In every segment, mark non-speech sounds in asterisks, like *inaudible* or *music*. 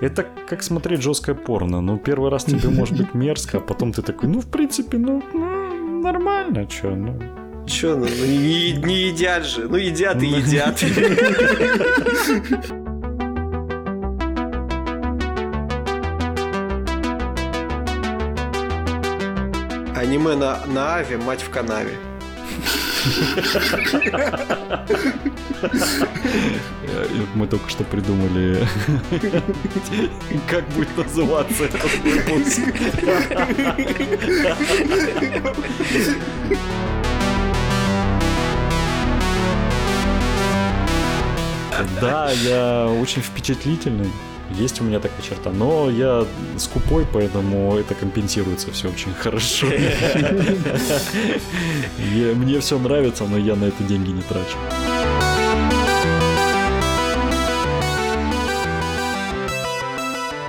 Это как смотреть жесткое порно. Ну, первый раз тебе может быть мерзко, а потом ты такой, ну, в принципе, ну, ну нормально, что, ну. Че, ну, ну не, не едят же. Ну, едят и едят. Аниме на, на Аве, мать в канаве. Мы только что придумали, как будет называться этот выпуск. Да, я очень впечатлительный. Есть у меня такая черта, но я скупой, поэтому это компенсируется все очень хорошо. Мне все нравится, но я на это деньги не трачу.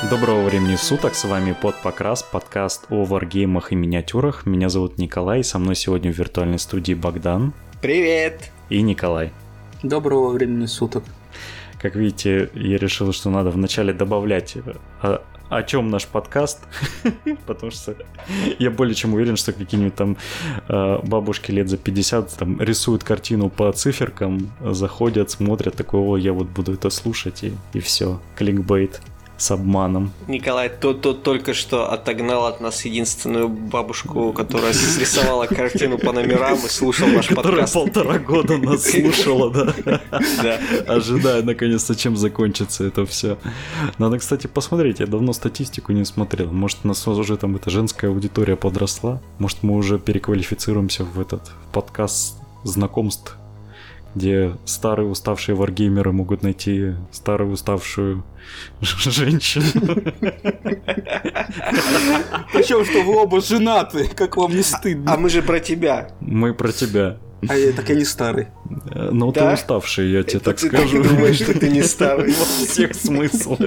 Доброго времени суток, с вами Под Покрас, подкаст о варгеймах и миниатюрах. Меня зовут Николай, со мной сегодня в виртуальной студии Богдан. Привет! И Николай. Доброго времени суток. Как видите, я решил, что надо вначале добавлять о, а, о чем наш подкаст, *laughs* потому что я более чем уверен, что какие-нибудь там э, бабушки лет за 50 там рисуют картину по циферкам, заходят, смотрят, такое, о, я вот буду это слушать, и, и все, кликбейт с обманом. Николай то, то только что отогнал от нас единственную бабушку, которая срисовала картину по номерам и слушал наш которая подкаст. полтора года нас слушала, да? Да. Ожидая, наконец-то, чем закончится это все. Надо, кстати, посмотреть. Я давно статистику не смотрел. Может, у нас уже там эта женская аудитория подросла? Может, мы уже переквалифицируемся в этот в подкаст знакомств где старые уставшие варгеймеры могут найти старую уставшую женщину. Причем, что вы оба женаты, как вам не стыдно. А мы же про тебя. Мы про тебя. А я так и не старый. Ну, Да? ты уставший, я тебе Это так ты скажу. так думаешь, что ты не старый. *laughs* Во всех смыслах.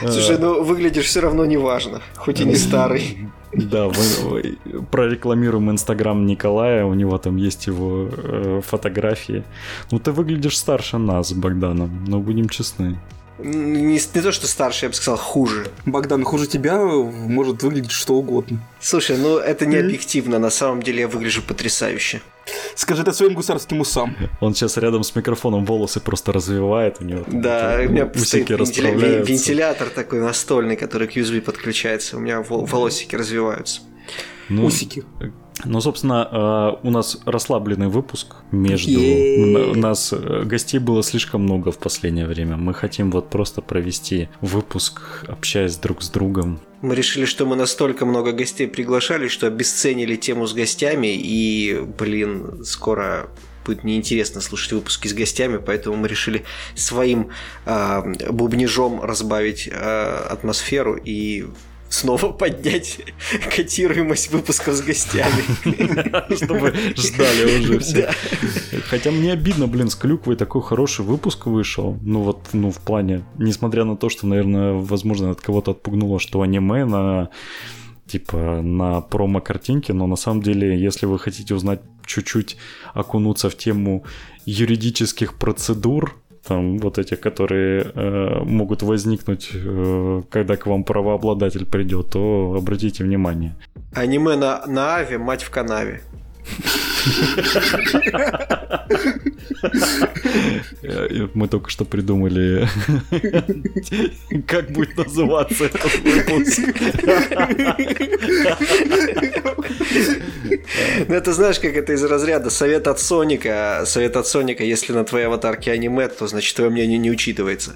Слушай, ну выглядишь все равно неважно, хоть и не старый. Да, вы- прорекламируем инстаграм Николая, у него там есть его э, фотографии. Ну, ты выглядишь старше нас Богданом, но будем честны. Не, не то, что старше, я бы сказал, хуже. Богдан, хуже тебя может выглядеть что угодно. Слушай, ну это не объективно, на самом деле я выгляжу потрясающе. Скажи это своим гусарским усам. Он сейчас рядом с микрофоном волосы просто развивает, у него там Да, у меня усики вентиля- расправляются. вентилятор такой настольный, который к USB подключается, у меня вол- волосики развиваются. Ну, Усики. Ну, собственно, э, у нас расслабленный выпуск между... Е-е-е. У нас э, гостей было слишком много в последнее время. Мы хотим вот просто провести выпуск, общаясь друг с другом. Мы решили, что мы настолько много гостей приглашали, что обесценили тему с гостями, и, блин, скоро будет неинтересно слушать выпуски с гостями, поэтому мы решили своим а, бубнижом разбавить а, атмосферу и снова поднять котируемость выпусков с гостями. *laughs* Чтобы ждали уже все. Хотя мне обидно, блин, с клюквой такой хороший выпуск вышел. Ну вот, ну в плане, несмотря на то, что, наверное, возможно, от кого-то отпугнуло, что аниме на типа на промо-картинке, но на самом деле, если вы хотите узнать чуть-чуть, окунуться в тему юридических процедур, там вот этих, которые э, могут возникнуть, э, когда к вам правообладатель придет, то обратите внимание. Аниме на, на Аве, мать в канаве. Мы только что придумали, как будет называться этот выпуск. Ну, это знаешь, как это из разряда совет от Соника. Совет от Соника, если на твоей аватарке аниме, то значит твое мнение не учитывается.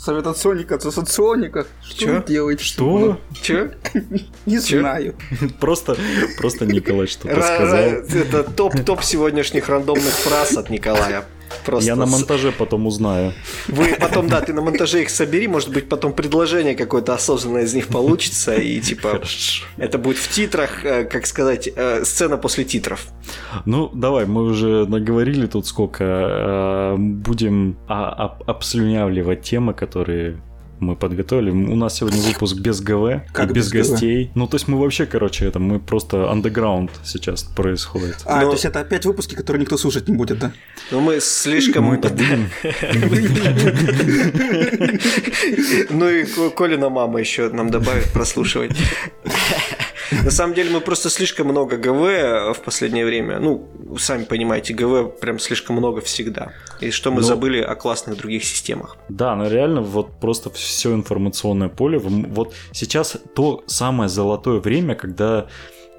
Совет от Соника, от Соника. Что Чё? делаете? Что? Че? *laughs* Не знаю. *laughs* Просто, просто Николай что-то сказал. Это топ-топ сегодняшних рандомных фраз от Николая. Просто Я на монтаже потом узнаю. Вы потом, да, ты на монтаже их собери, может быть, потом предложение какое-то осознанное из них получится, и типа Хорошо. это будет в титрах, э, как сказать, э, сцена после титров. Ну, давай, мы уже наговорили тут сколько. э, Будем а- об- обслюнявливать темы, которые мы подготовили. У нас сегодня выпуск без ГВ, Как и без, без ГВ? гостей. Ну, то есть мы вообще, короче, это мы просто андеграунд сейчас происходит. А, Но- то есть это опять выпуски, которые никто слушать не будет, да? Но мы слишком... Будем. Ну и Ко- Колина мама еще нам добавит прослушивать. *laughs* На самом деле мы просто слишком много ГВ в последнее время. Ну, сами понимаете, ГВ прям слишком много всегда. И что мы Ну, забыли о классных других системах. Да, но реально вот просто все информационное поле. Вот сейчас то самое золотое время, когда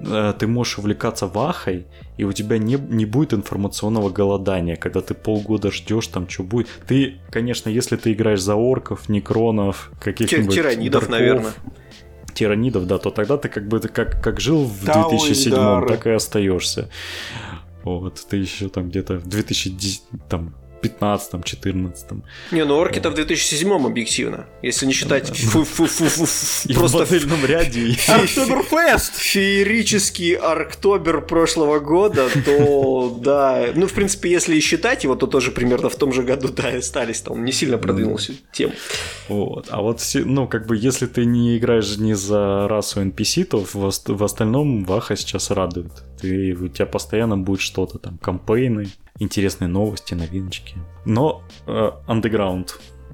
э, ты можешь увлекаться вахой, и у тебя не, не будет информационного голодания, когда ты полгода ждешь там, что будет. Ты, конечно, если ты играешь за орков, некронов, каких-нибудь... Тиранидов, дарков, наверное. Тиранидов, да, то тогда ты как бы ты как, как жил в Тау и 2007 Дары. так и остаешься. Вот, ты еще там где-то в 2010, там, 15 14 Не, ну орки-то в 2007 объективно. Если не считать *laughs* И в просто модельном ряде. *laughs* Октоберфест! феерический арктобер прошлого года, то *laughs* да, ну, в принципе, если и считать его, то тоже примерно в том же году, да, и остались, там не сильно продвинулся тем. Вот. А вот, ну, как бы, если ты не играешь не за расу NPC, то в остальном Ваха сейчас радует. Ты, у тебя постоянно будет что-то там, кампейны, интересные новости, новиночки. Но э, Underground.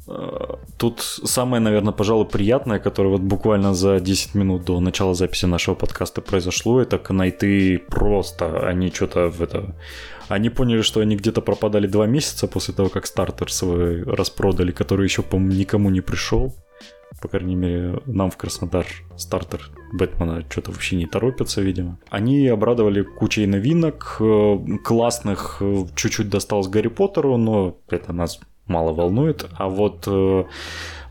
Э, Тут самое, наверное, пожалуй, приятное, которое вот буквально за 10 минут до начала записи нашего подкаста произошло, это Кнайты просто, они что-то в это... Они поняли, что они где-то пропадали два месяца после того, как стартер свой распродали, который еще, по-моему, никому не пришел. По крайней мере, нам в Краснодар стартер Бэтмена что-то вообще не торопится, видимо. Они обрадовали кучей новинок, э, классных, э, чуть-чуть досталось Гарри Поттеру, но это нас мало волнует. А вот э,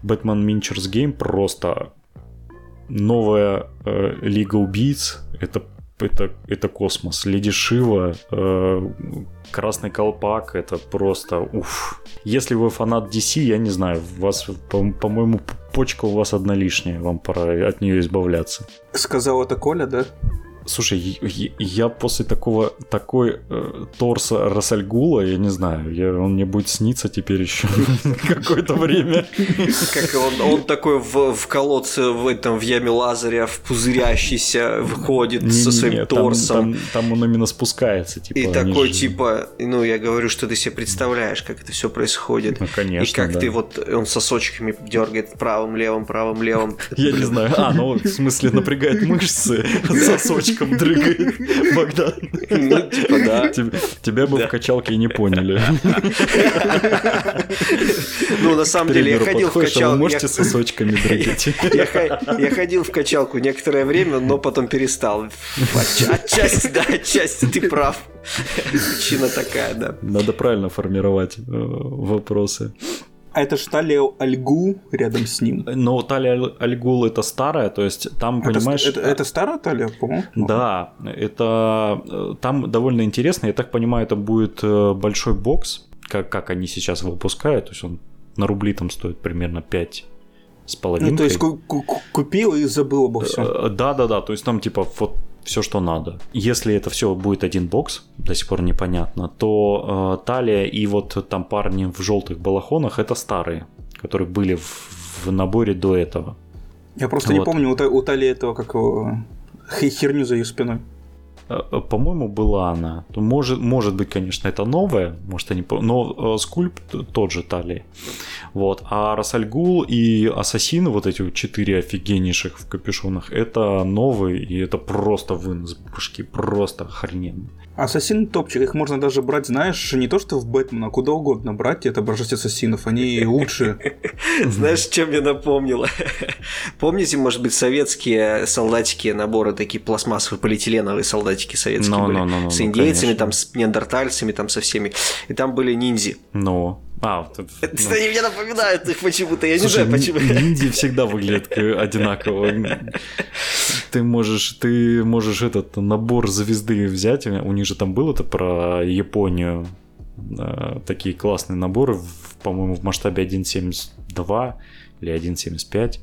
Бэтмен Минчерс Гейм просто новая Лига убийц. Это, это, это космос. Леди Шива, э, Красный Колпак, это просто уф. Если вы фанат DC, я не знаю, вас, по- по-моему, почка у вас одна лишняя, вам пора от нее избавляться. Сказал это Коля, да? Слушай, я- после такого такой э, торса Рассальгула, я не знаю, я, он мне будет сниться теперь еще *laughs* какое-то время. Как он, он такой в, в колодце, в этом, в яме Лазаря, в пузырящийся, выходит со своим там- торсом. Там, там он именно спускается, типа. И такой, же- типа, ну, я говорю, что ты себе представляешь, как это все происходит. Ну, конечно, И как да. ты вот, он сосочками дергает правым, левым, правым, левым. *laughs* Я не знаю. А, ну в смысле напрягает мышцы, *laughs* сосочком дрыгает *laughs* Богдан. Ну, типа, да. Теб- Тебя бы Да. в качалке и не поняли. Ну, на самом деле, я ходил в а вы качалку. можете *laughs* я- сосочками дрыгать? Я, ходил в качалку некоторое время, но потом перестал. Отча- отчасти, да, отчасти ты прав. Причина такая, да. Надо правильно формировать э, вопросы. А это ж Талия Альгу рядом с ним. Но Талия Аль- Альгул это старая, то есть там, Это, понимаешь... это, это старая Талия, по-моему? Да, это э, там довольно интересно. Я так понимаю, это будет э, большой бокс, как, как они сейчас выпускают. То есть он на рубли там стоит примерно 5 с половиной. Ну, то есть ку- ку- ку- купил и забыл обо всем. Э, Да, да, да. То есть там типа вот все, что надо. Если это все будет один бокс, до сих пор непонятно, то э, талия и вот там парни в желтых балахонах это старые, которые были в, в наборе до этого. Я просто не вот. помню у, у Талии этого, как херню за ее спиной. Э, э, По-моему, была она. То Может, может быть, конечно, это новая, может, они... Но э, скульпт тот же талии. Вот. А Расальгул и Ассасины, вот эти четыре офигеннейших в капюшонах, это новые, и это просто вынос башки, просто охрененно. Ассасин топчик, их можно даже брать, знаешь, не то что в Бэтмена, а куда угодно брать, и отображать ассасинов, они лучше. *laughs* Знаешь, чем мне напомнило? *laughs* Помните, может быть, советские солдатики, наборы такие пластмассовые, полиэтиленовые солдатики советские Ну, были? ну, ну, ну, с ну, индейцами, конечно. там, с неандертальцами, там, со всеми. И там были ниндзи. Но... А, вот это- ну. Они мне напоминают их почему-то, я не Слушай, знаю почему. ни- ниндзя всегда выглядят одинаково. Ты можешь, ты можешь этот набор звезды взять. У них же там было это про Японию. э, Такие классные наборы, по-моему, в масштабе 1.72 или 1.75.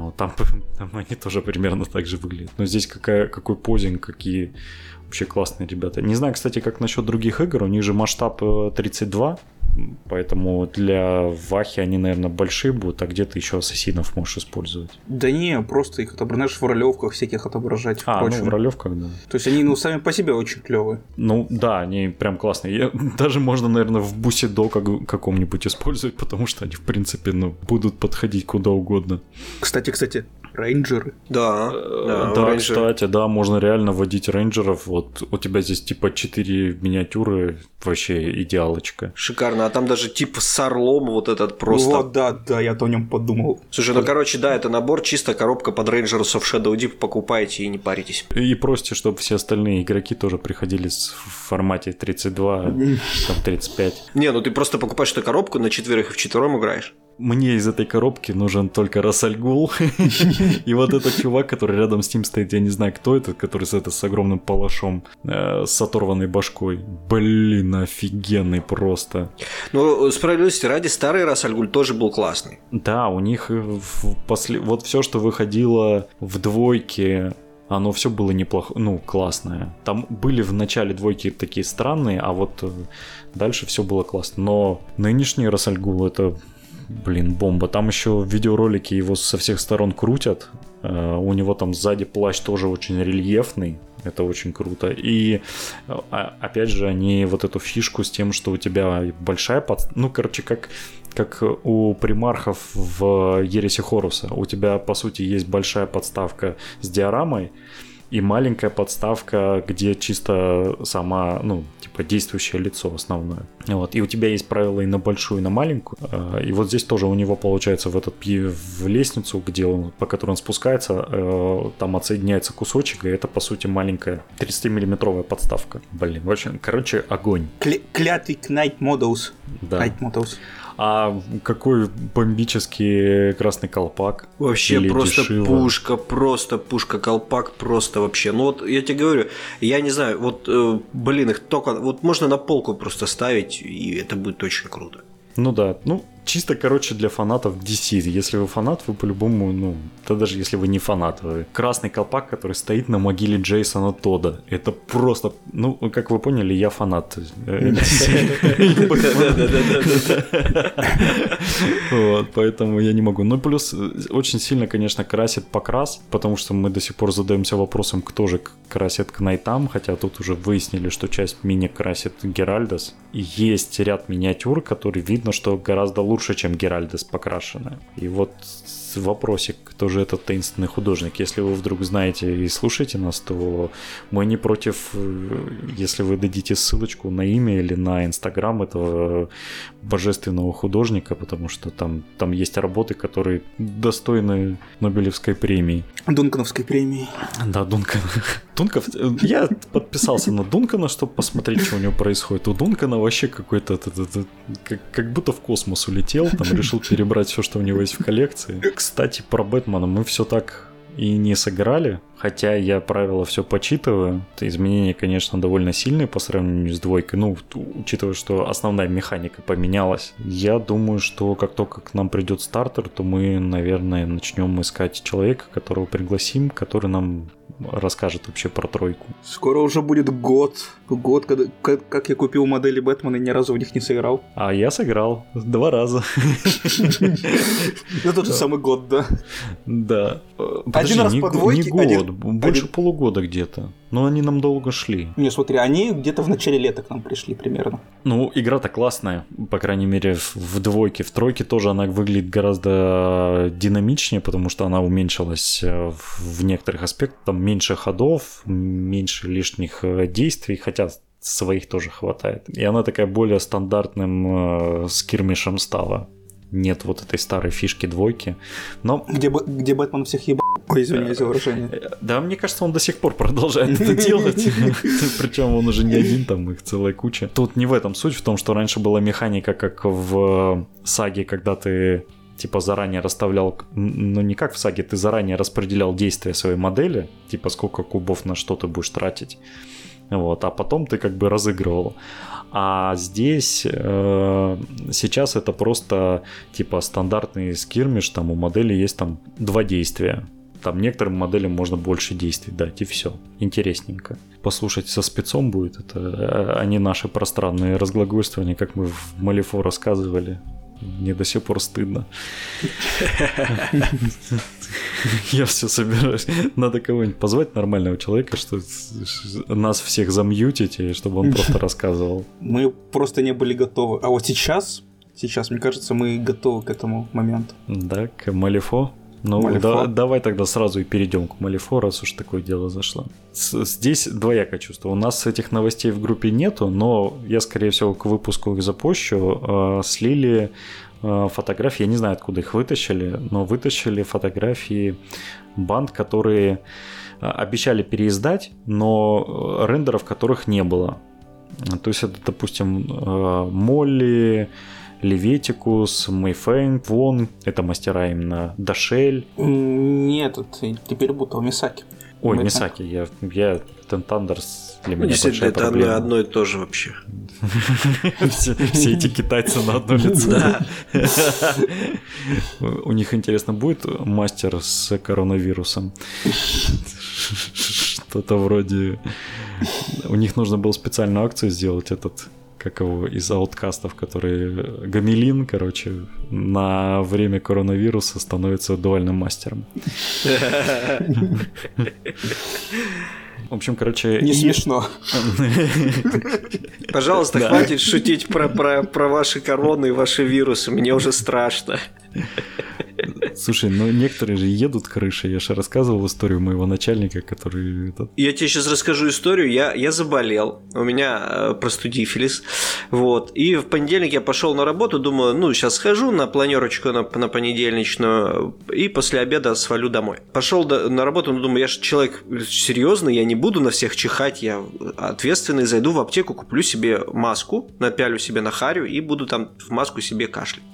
Вот, там, *laughs* там они тоже примерно так же выглядят. Но здесь какая, какой позинг, какие вообще классные ребята. Не знаю, кстати, как насчет других игр. У них же масштаб э, 32 Поэтому для Вахи они, наверное, большие будут, а где ты еще ассасинов можешь использовать. Да не, просто их отображаешь в ролевках всяких отображать. А, прочим. ну в ролевках, да. То есть они ну, сами по себе очень клевые. Ну да, они прям классные. Я, *laughs* даже можно, наверное, в бусидо как, каком-нибудь использовать, потому что они, в принципе, ну, будут подходить куда угодно. Кстати, кстати, рейнджеры. Да, Э, да, Да, рейнджеры. кстати, да, можно реально водить рейнджеров. Вот у тебя здесь типа 4 миниатюры, вообще идеалочка. Шикарно. А там даже тип с орлом вот этот просто. Вот, да, да, я то о нем подумал. Слушай, ну короче, да, это набор, чисто коробка под Rangers of Shadow Deep, покупайте и не паритесь. И просите, чтобы все остальные игроки тоже приходили в формате 32, там 35. Не, ну ты просто покупаешь эту коробку, на четверых и в четвером играешь. Мне из этой коробки нужен только Рассальгул. *laughs* И вот этот чувак, который рядом с ним стоит, я не знаю, кто это, который с, это, с огромным палашом, э, с оторванной башкой. Блин, офигенный просто. Ну, справедливости ради, старый Рассальгуль тоже был классный. Да, у них э, в после... вот все, что выходило в двойке, оно все было неплохо, ну, классное. Там были в начале двойки такие странные, а вот э, дальше все было классно. Но нынешний Рассальгул это, блин, бомба. Там еще в видеоролике его со всех сторон крутят. Э, У него там сзади плащ тоже очень рельефный. Это очень круто. И а- опять же, они вот эту фишку с тем, что у тебя большая под... Ну, короче, как как у примархов в Ересе Хоруса. У тебя, по сути, есть большая подставка с диорамой и маленькая подставка, где чисто сама, ну, типа действующее лицо основное. Вот. И у тебя есть правила и на большую, и на маленькую. А, И вот здесь тоже у него получается в этот в лестницу, где он, по которой он спускается, э, там отсоединяется кусочек, и это, по сути, маленькая 30-миллиметровая подставка. Блин, вообще, короче, огонь. Кле- клятый Knight Models. Да. Knight Models. А какой бомбический красный колпак. Вообще Или просто дешево. пушка, просто пушка, колпак, просто вообще. Ну вот я тебе говорю, я не знаю, вот, э, блин, их только, вот можно на полку просто ставить, и это будет очень круто. Ну да, ну чисто, короче, для фанатов DC. Если вы фанат, вы по-любому, ну, да даже если вы не фанат, вы- красный колпак, который стоит на могиле Джейсона Тода. Это просто, ну, как вы поняли, я фанат. *laughs* Вот, поэтому я не могу. Ну, плюс очень сильно, конечно, красит покрас, потому что мы до сих пор задаемся вопросом, кто же красит к найтам, хотя тут уже выяснили, что часть мини красит Геральдас. И есть ряд миниатюр, которые видно, что гораздо лучше, чем Геральдас покрашенная. И вот с- вопросик, кто же этот таинственный художник. Если вы вдруг знаете и слушаете нас, то мы не против, э, если вы дадите ссылочку на имя или на инстаграм этого божественного художника, потому что там, там есть работы, которые достойны Нобелевской премии. Дункановской премии. Да, Дункан. Дунков, э, я подписался на Дункана, чтобы посмотреть, что у него происходит. У Дункана вообще какой-то, как, как будто в космос улетел, там решил перебрать все, что у него есть в коллекции. Кстати, про Бэтмена мы все так и не сыграли, хотя я правила все почитываю. Изменения, конечно, довольно сильные по сравнению с двойкой. Ну, учитывая, что основная механика поменялась. Я думаю, что как только к нам придет стартер, то мы, наверное, начнем искать человека, которого пригласим, который нам расскажет вообще про тройку. Скоро уже будет год. Год, когда, как, как я купил модели Бэтмена и ни разу в них не сыграл. А я сыграл два раза. Это тот же самый год, да. Да. Один раз по двойке, не год, больше полугода где-то. Но они нам долго шли. Не, смотри, они где-то в начале лета к нам пришли примерно. Ну, игра-то классная, по крайней мере, в, двойке. В тройке тоже она выглядит гораздо динамичнее, потому что она уменьшилась э, в, в некоторых аспектах. Там меньше ходов, меньше лишних э, действий, хотя своих тоже хватает. И она такая более стандартным э, скирмишем стала. Нет вот этой старой фишки двойки. Но Где, где Бэтмен всех ебал. Извиняюсь за выражение. Э, Да, мне кажется, он до сих пор продолжает это *laughs* делать. *laughs* Причем он уже не один, там их целая куча. Тут не в этом суть, в том, что раньше была механика, как в э, саге, когда ты типа заранее расставлял, ну не как в саге, ты заранее распределял действия своей модели, типа сколько кубов на что ты будешь тратить. Вот, а потом ты как бы разыгрывал. А здесь э, сейчас это просто типа стандартный скирмиш, там у модели есть там два действия. там некоторым моделям можно больше действий дать, и все. Интересненько. Послушать со спецом будет, это а, наши пространные разглагольствования, как мы в Малифо рассказывали. Мне до сих пор стыдно. *laughs* *laughs* Я все собираюсь. Надо кого-нибудь позвать нормального человека, что нас всех замьютить, и чтобы он просто *laughs* рассказывал. Мы просто не были готовы. А вот сейчас, сейчас, мне кажется, мы готовы к этому моменту. Да, к Малифо. Ну, да, давай тогда сразу и перейдем к Малифо, раз уж такое дело зашло. С, здесь двоякое чувство. У нас этих новостей в группе нету, но я, скорее всего, к выпуску их запущу. Э, слили фотографии, я не знаю, откуда их вытащили, но вытащили фотографии банд, которые э, обещали переиздать, но рендеров которых не было. То есть это, допустим, э, Молли, Леветикус, Мэйфэнг, Вон, это мастера именно Дашель. Нет, это теперь будто Мисаки. Ой, Мэйфэнг. Мисаки, я, я Тентандерс для меня большая это проблема. одно и то же вообще. *laughs* все, эти китайцы на одно лицо. У них, интересно, будет мастер с коронавирусом? Что-то вроде... У них нужно было специальную акцию сделать, этот как его, из ауткастов, который Гамелин, короче, на время коронавируса становится дуальным мастером. В общем, короче... Не смешно. Пожалуйста, хватит шутить про, про, про ваши короны и ваши вирусы. Мне уже страшно. Слушай, ну некоторые же едут крыши. Я же рассказывал историю моего начальника, который... Этот... Я тебе сейчас расскажу историю. Я, я заболел. У меня э, простудифилис. Вот. И в понедельник я пошел на работу. Думаю, ну, сейчас схожу на планерочку на, на понедельничную. И после обеда свалю домой. Пошел на работу, но думаю, я же человек серьезный. Я не буду на всех чихать. Я ответственный. Зайду в аптеку, куплю себе маску, напялю себе на харю и буду там в маску себе кашлять.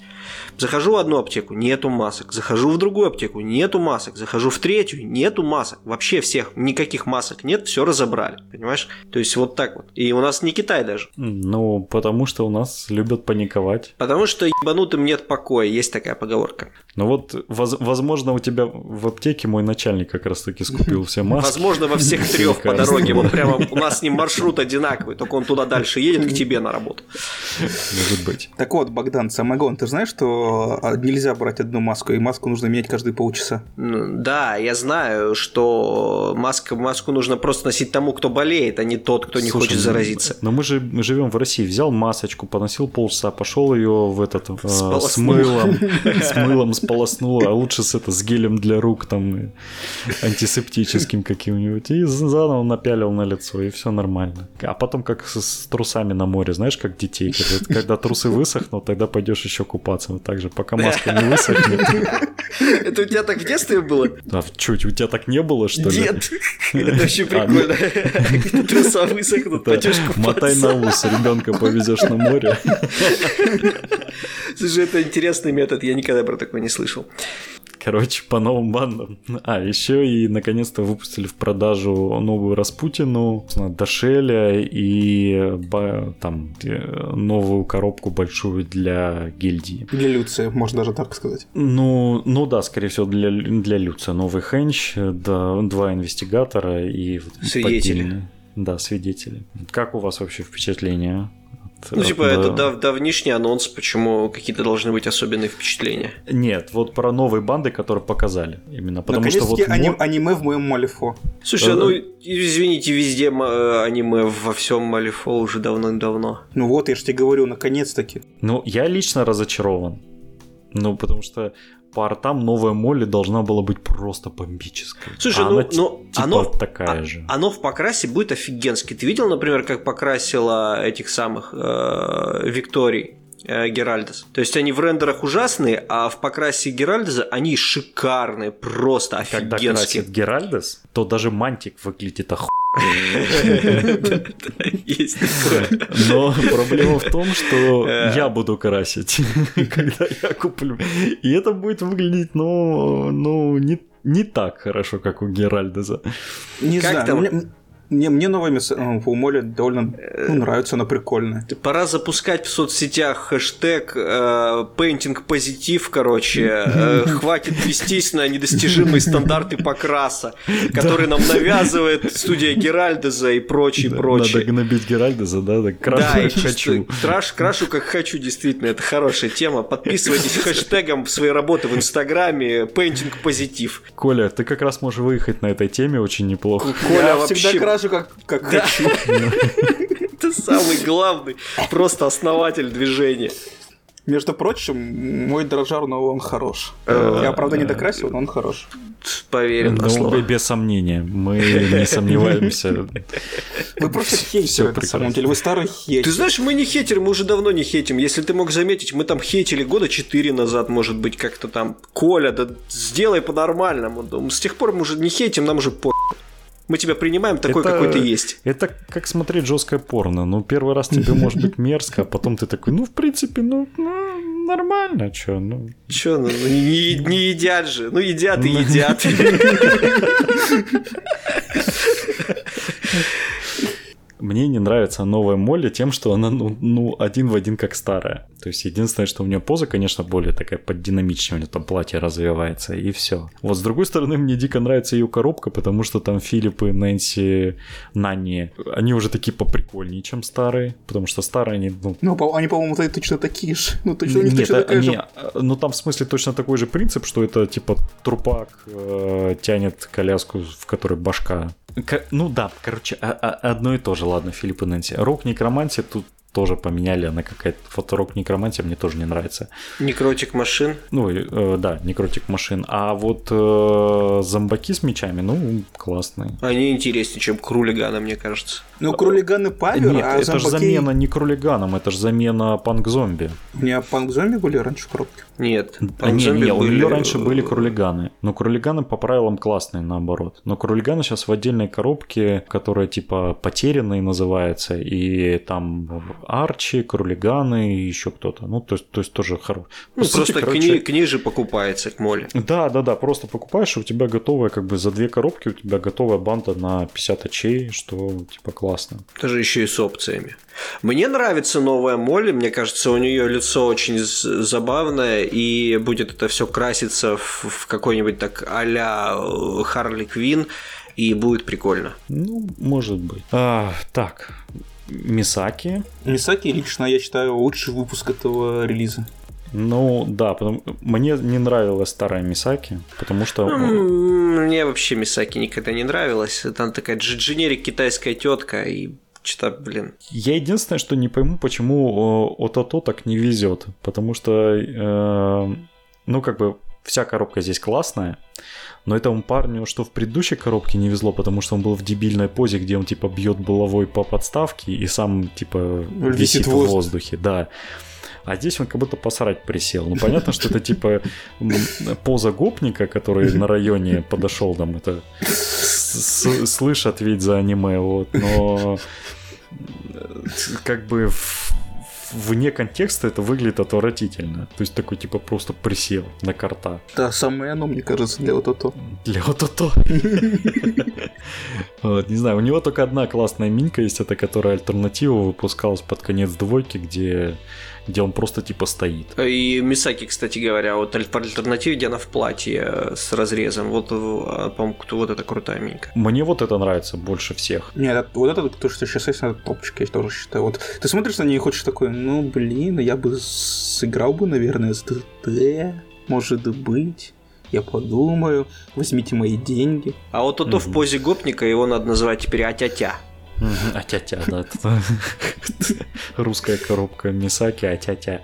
Захожу в одну аптеку, нету масок. Захожу в другую аптеку, нету масок. Захожу в третью, нету масок. Вообще всех, никаких масок нет, все разобрали. Понимаешь? То есть вот так вот. И у нас не Китай даже. Ну, потому что у нас любят паниковать. Потому что ебанутым нет покоя, есть такая поговорка. Ну вот, воз- возможно, у тебя в аптеке мой начальник как раз таки скупил все маски. Возможно, во всех *laughs* трех по дороге. Вот *laughs* прямо у нас с ним маршрут одинаковый, только он туда дальше едет к тебе на работу. Может быть. Так вот, Богдан, самое главное, ты знаешь, что а, нельзя брать одну маску, и маску нужно менять каждые полчаса. Ну, да, я знаю, что маску, маску нужно просто носить тому, кто болеет, а не тот, кто не Слушай, хочет заразиться. Но мы же мы живем в России. Взял масочку, поносил полчаса, пошел ее в этот э, с Сполоснул. мылом, с мылом сполоснул, а лучше с это с гелем для рук там антисептическим каким-нибудь и заново напялил на лицо и все нормально. А потом как с, с трусами на море, знаешь, как детей, когда, когда трусы высохнут, тогда пойдешь еще купаться. Вот так же, пока маска не высохнет. *laughs* Это у тебя так в детстве было? А чуть, у тебя так не было, что ли? Нет. Это вообще А, ну- прикольно. Когда труса высохнут, Да, пойдешь Мотай на ус, ребенка повезешь на море. *laughs* Слушай, это интересный метод, я никогда про такой не слышал. Короче, по новым бандам. А, еще и наконец-то выпустили в продажу новую Распутину, Дашеля и там новую коробку большую для гильдии. Для Люция, можно даже так сказать. Ну, ну да, скорее всего, для, для Люца. Новый хенч, да, два инвестигатора и... Свидетели. поддельные. Да, свидетели. Как у вас вообще впечатления? Ну, типа, от- это да. дав- давнишний анонс, почему какие-то должны быть особенные впечатления. Нет, вот про новые банды, которые показали. Именно потому что вот... Наконец-таки ани- мо- аниме в моем Малифо. Слушай, Э, ну, извините, везде э, аниме во всем Малифо уже давно-давно. Ну вот, я же тебе говорю, наконец-таки. Ну, я лично разочарован. Ну, потому что по артам новая Молли должна была быть просто бомбической. Слушай, А ну, она ну, типа оно, такая а- же. оно в покрасе будет офигенски. Ты видел, например, как покрасила этих самых э, Викторий? Э, Геральдес. То есть они в рендерах ужасные, а в покрасе Геральдеса они шикарные, просто Когда офигенские. красит Геральдес, то даже мантик выглядит оху... Есть такое. Но проблема в том, что Э. я буду красить, *laughs* когда я куплю. И это будет выглядеть, ну, ну не, не так хорошо, как у Геральдеса. Не Как знаю, там? Мне, мне новая мис... э, у Моли довольно ну, нравится, она прикольная. Пора запускать в соцсетях хэштег э, painting позитив, короче. Э, *laughs* хватит вестись на недостижимые стандарты покраса, *laughs* которые нам навязывает студия Геральдеза и прочее, прочее. Надо гнобить Геральдеза, да? Крашу как хочу. краш- крашу как хочу, действительно, это хорошая тема. Подписывайтесь *laughs* хэштегом в своей работы в Инстаграме painting позитив. Коля, ты как раз можешь выехать на этой теме очень неплохо. Коля вообще... крашу как, как Да. хочу. Ты самый главный, просто основатель движения. Между прочим, мой дрожжар, но он хорош. Э, Я, правда, не докрасил, но он хорош. Поверим на Ну, слово. без сомнения, мы не сомневаемся. Вы просто Всё хейтеры, на самом деле. Вы старый хейтер. Ты знаешь, мы не хейтеры, мы уже давно не хейтим. Если ты мог заметить, мы там хейтили года 4 назад, может быть, как-то там. Коля, да сделай по-нормальному. С тех пор мы уже не хейтим, нам уже по... Мы тебя принимаем такой, Это- какой ты есть. Это как смотреть жесткое порно. Ну, первый раз тебе может быть мерзко, а потом ты такой, ну, в принципе, ну, ну, нормально, что, ну. Че, ну, ну, не, не едят же. Ну, едят и едят. *laughs* Мне не нравится новая Молли тем, что она, ну, ну, один в один как старая. То есть, единственное, что у нее поза, конечно, более такая поддинамичная, у нее там платье развивается, и все. Вот с другой стороны, мне дико нравится ее коробка, потому что там Филипп и Нэнси, Нанни, они уже такие поприкольнее, чем старые, потому что старые они, ну, Ну, по- они, по-моему, то- точно такие же. Ну, точно, у них Нет, точно такая не, же. а, ну там в смысле точно такой же принцип, что это типа трупак э, тянет коляску, в которой башка. Ну да, короче, а- а- одно и то же, ладно, Филипп и Нэнси. Рок некромантия тут тоже поменяли, она какая-то фоторок некромантия мне тоже не нравится. Некротик машин. Ну, э, да, некротик машин. А вот э, зомбаки с мечами, ну, классные. Они интереснее, чем крулиганы, мне кажется. Ну, крулиганы павер, Нет, а это же зомбаки... замена не крулиганом, это же замена панк-зомби. У меня панк-зомби были раньше в коробке. Нет. А, не, зомби не, у были- нее раньше были крулиганы. Но крулиганы по правилам классные, наоборот. Но крулиганы сейчас в отдельной коробке, которая типа потерянные называется, и там арчи, крулиганы и еще кто-то. Ну, то есть, то есть тоже хорошо. Ну, просто кни- книже покупается к моле. Да, да, да, просто покупаешь, и у тебя готовая, как бы за две коробки у тебя готовая банда на 50 очей, что типа классно. Даже еще и с опциями. Мне нравится новая Молли, мне кажется, у нее лицо очень забавное, и будет это все краситься в, в какой-нибудь так а-ля э, Харли Квин, и будет прикольно. Ну, может быть. А, так, Мисаки. Мисаки лично, я считаю, лучший выпуск этого релиза. Ну, да, потому... мне не нравилась старая Мисаки, потому что... Мне вообще Мисаки никогда не нравилась. Там такая дж- дженерик китайская тетка, и что-то, блин. Я единственное, что не пойму, почему э, Отото так не везет. Потому что, э, ну, как бы, вся коробка здесь классная. Но этому парню, что в предыдущей коробке не везло, потому что он был в дебильной позе, где он, типа, бьет булавой по подставке и сам, типа, Висит висит в в воздухе. Да. А здесь он как будто посрать присел. Ну, понятно, что это, типа, поза гопника, который на районе подошел там, это с- с- слышь, ответь за аниме, вот, но э, как бы в- вне контекста это выглядит отвратительно. То есть такой типа просто присел на карта. Да, самое оно, мне кажется, для вот этого. Для вот это. *laughs* Вот, не знаю, у него только одна классная минька есть, это которая альтернатива выпускалась под конец двойки, где, где он просто типа стоит. И Мисаки, кстати говоря, вот по альтернативе, где она в платье э, с разрезом. Вот, э, по-моему, вот это крутая минька. Мне вот это нравится больше всех. Нет, вот это, то, что сейчас есть, это топчик, я тоже считаю. Вот ты смотришь на нее и хочешь такой, ну, блин, я бы сыграл бы, наверное, с ДТ, может быть. Я подумаю, возьмите мои деньги. А вот то в Мгм. позе гопника его надо называть теперь Атятя. А тя-тя, да. *laughs* Русская коробка Мисаки, а тя-тя.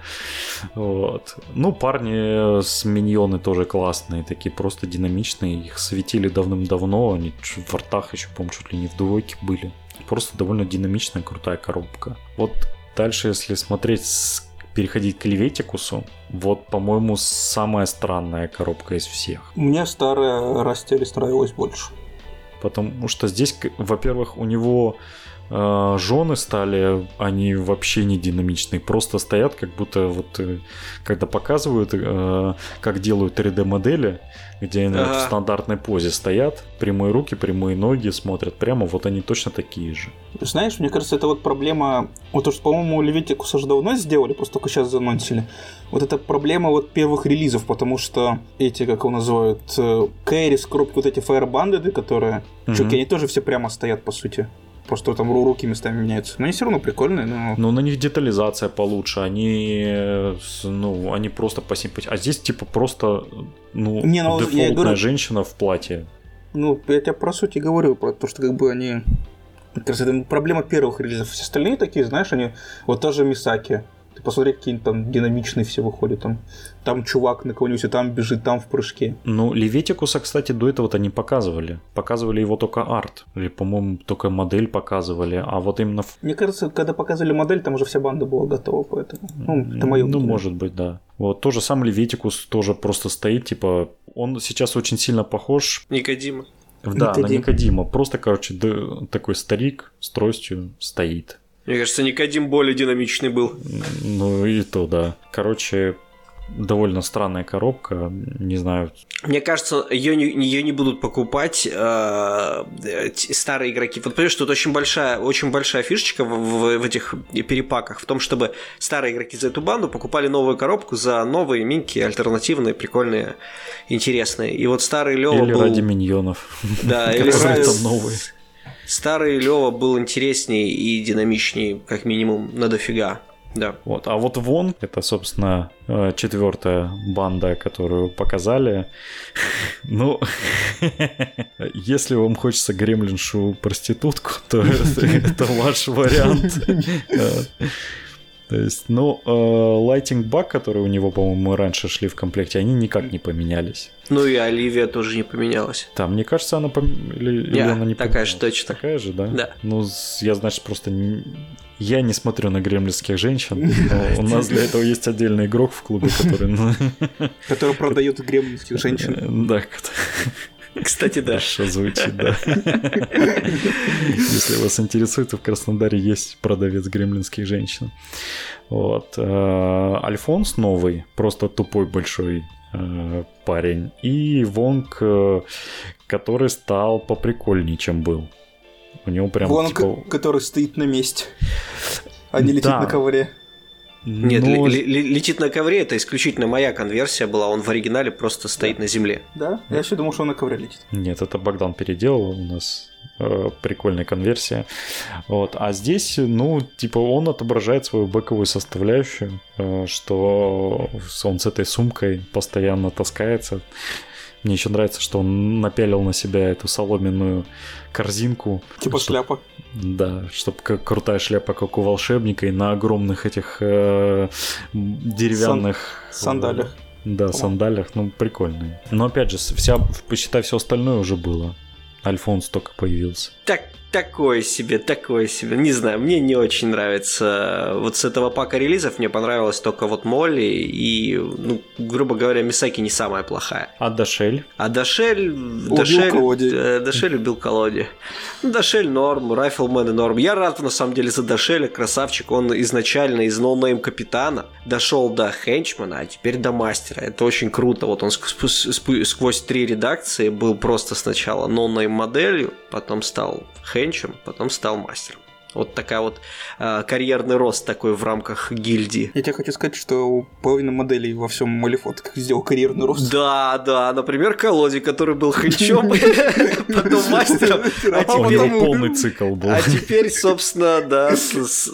Вот. Ну, парни с миньоны тоже классные, такие просто динамичные. Их светили давным-давно, они в ртах еще, по-моему, чуть ли не в двойке были. Просто довольно динамичная, крутая коробка. Вот дальше, если смотреть с- переходить к Леветикусу, вот, по-моему, самая странная коробка из всех. Мне старая Растелис нравилась больше. Потому что здесь, во-первых, у него жены стали, они вообще не динамичные, просто стоят, как будто вот э, когда показывают, э, как делают 3D-модели, где они Ага. в стандартной позе стоят, прямые руки, прямые ноги, смотрят прямо, вот они точно такие же. Знаешь, мне кажется, это вот проблема... Вот то, что, по-моему, Левитикус уже давно сделали, просто только сейчас занонсили. Вот это проблема вот первых релизов, потому что эти, как его называют, э, Кэрис, коробки, вот эти Firebanded, которые... Мгм. Чуваки, они тоже все прямо стоят, по сути. Просто там ру- руки местами меняются. Но они все равно прикольные, но... Но на них детализация получше, они, ну, они просто посимпатичнее. А здесь типа просто, ну, Не, ну, дефолтная говорю- женщина в платье. Ну, я тебе про сути говорю, про то, что как бы они... Как раз это проблема первых релизов. Все остальные такие, знаешь, они... Вот та же Мисаки. Ты посмотри, какие там динамичные все выходят. Там, там чувак на кого-нибудь, там бежит, там в прыжке. Ну, Леветикуса, кстати, до этого-то не показывали. Показывали его только арт. Или, по-моему, только модель показывали. А вот именно... Мне кажется, когда показали модель, там уже вся банда была готова, поэтому... Ну, это мое Ну, может быть, да. Вот тоже сам Леветикус тоже просто стоит, типа... Он сейчас очень сильно похож Никодима. Да, на Никодим. Никодима. Просто, короче, такой старик с тростью стоит. Мне кажется, Никодим более динамичный был. Ну и то, да. Короче, довольно странная коробка. Не знаю. Мне кажется, ее не, ее не будут покупать э, старые игроки. Вот понимаешь, тут очень большая, очень большая фишечка в, в- в этих перепаках в том, чтобы старые игроки за эту банду покупали новую коробку за новые, минки, альтернативные, прикольные, интересные. И вот старый Лева Или был... ради миньонов. Да, *laughs* или старый- новые. Старый Лева был интереснее и динамичнее, как минимум, на дофига. Да. Вот. А вот Вон, это, собственно, э, четвертая банда, которую показали. *laughs* Ну, *laughs* если вам хочется гремлиншу проститутку, то *laughs* это это ваш вариант. То есть, ну, э, Lighting Bug, которые у него, по-моему, раньше шли в комплекте, они никак не поменялись. Ну и Оливия тоже не поменялась. Там, мне кажется, она пом- или, или Не, она не такая поменялась? же точно. Такая же, да? Да. Ну, я, значит, просто... не- Я не смотрю на гремлинских женщин. *laughs* но У нас для этого есть отдельный игрок в клубе, который... ну, Который продает *laughs* гремлинских женщин. Да, *laughs* Кстати, да. хорошо звучит, да. Если вас интересует, то в Краснодаре есть продавец гремлинских женщин. Вот. э, Альфонс новый, просто тупой большой э, парень. И Вонг, э, который стал поприкольнее, чем был. У него прям Вон, типа... который стоит на месте, а не летит Да. на ковре. Нет, ле- летит на ковре, это исключительно моя конверсия была, он в оригинале просто стоит на земле. Да? Я еще думал, что он на ковре летит. Нет, это Богдан переделал, у нас э, прикольная конверсия. Вот. А здесь, ну, типа, он отображает свою бэковую составляющую, э, что он с этой сумкой постоянно таскается. Мне еще нравится, что он напялил на себя эту соломенную корзинку. Типа Чтоб- шляпа. Да, чтобы как крутая шляпа, как у волшебника, и на огромных этих э, деревянных... Сандалях. Да, сандалях, ну, прикольные. Но опять же, вся, посчитай, все остальное уже было. Альфонс только появился. Так, такое себе, такое себе. Не знаю, мне не очень нравится. Вот с этого пака релизов мне понравилась только вот Молли и, ну, грубо говоря, Мисаки не самая плохая. А Дашель? А Дашель... Убил Дашель, Колоди. э, Дашель убил Колоди. Ну, Дашель норм, Rifleman ы норм. Я рад, на самом деле, за Дашеля, красавчик. Он изначально из no-name капитана дошел до henchman а, а теперь до мастера. Это очень круто. Вот он сквозь три редакции был просто сначала no-name моделью, потом стал hench ем, потом стал мастером. Вот такая вот э, карьерный рост такой в рамках гильдии. Я тебе хочу сказать, что половина моделей во всем Malifaux сделал карьерный рост. Да, да, например, Collodi, который был hench ом, *laughs* потом *laughs* мастером, а У теперь- него полный цикл был. А теперь, собственно, да,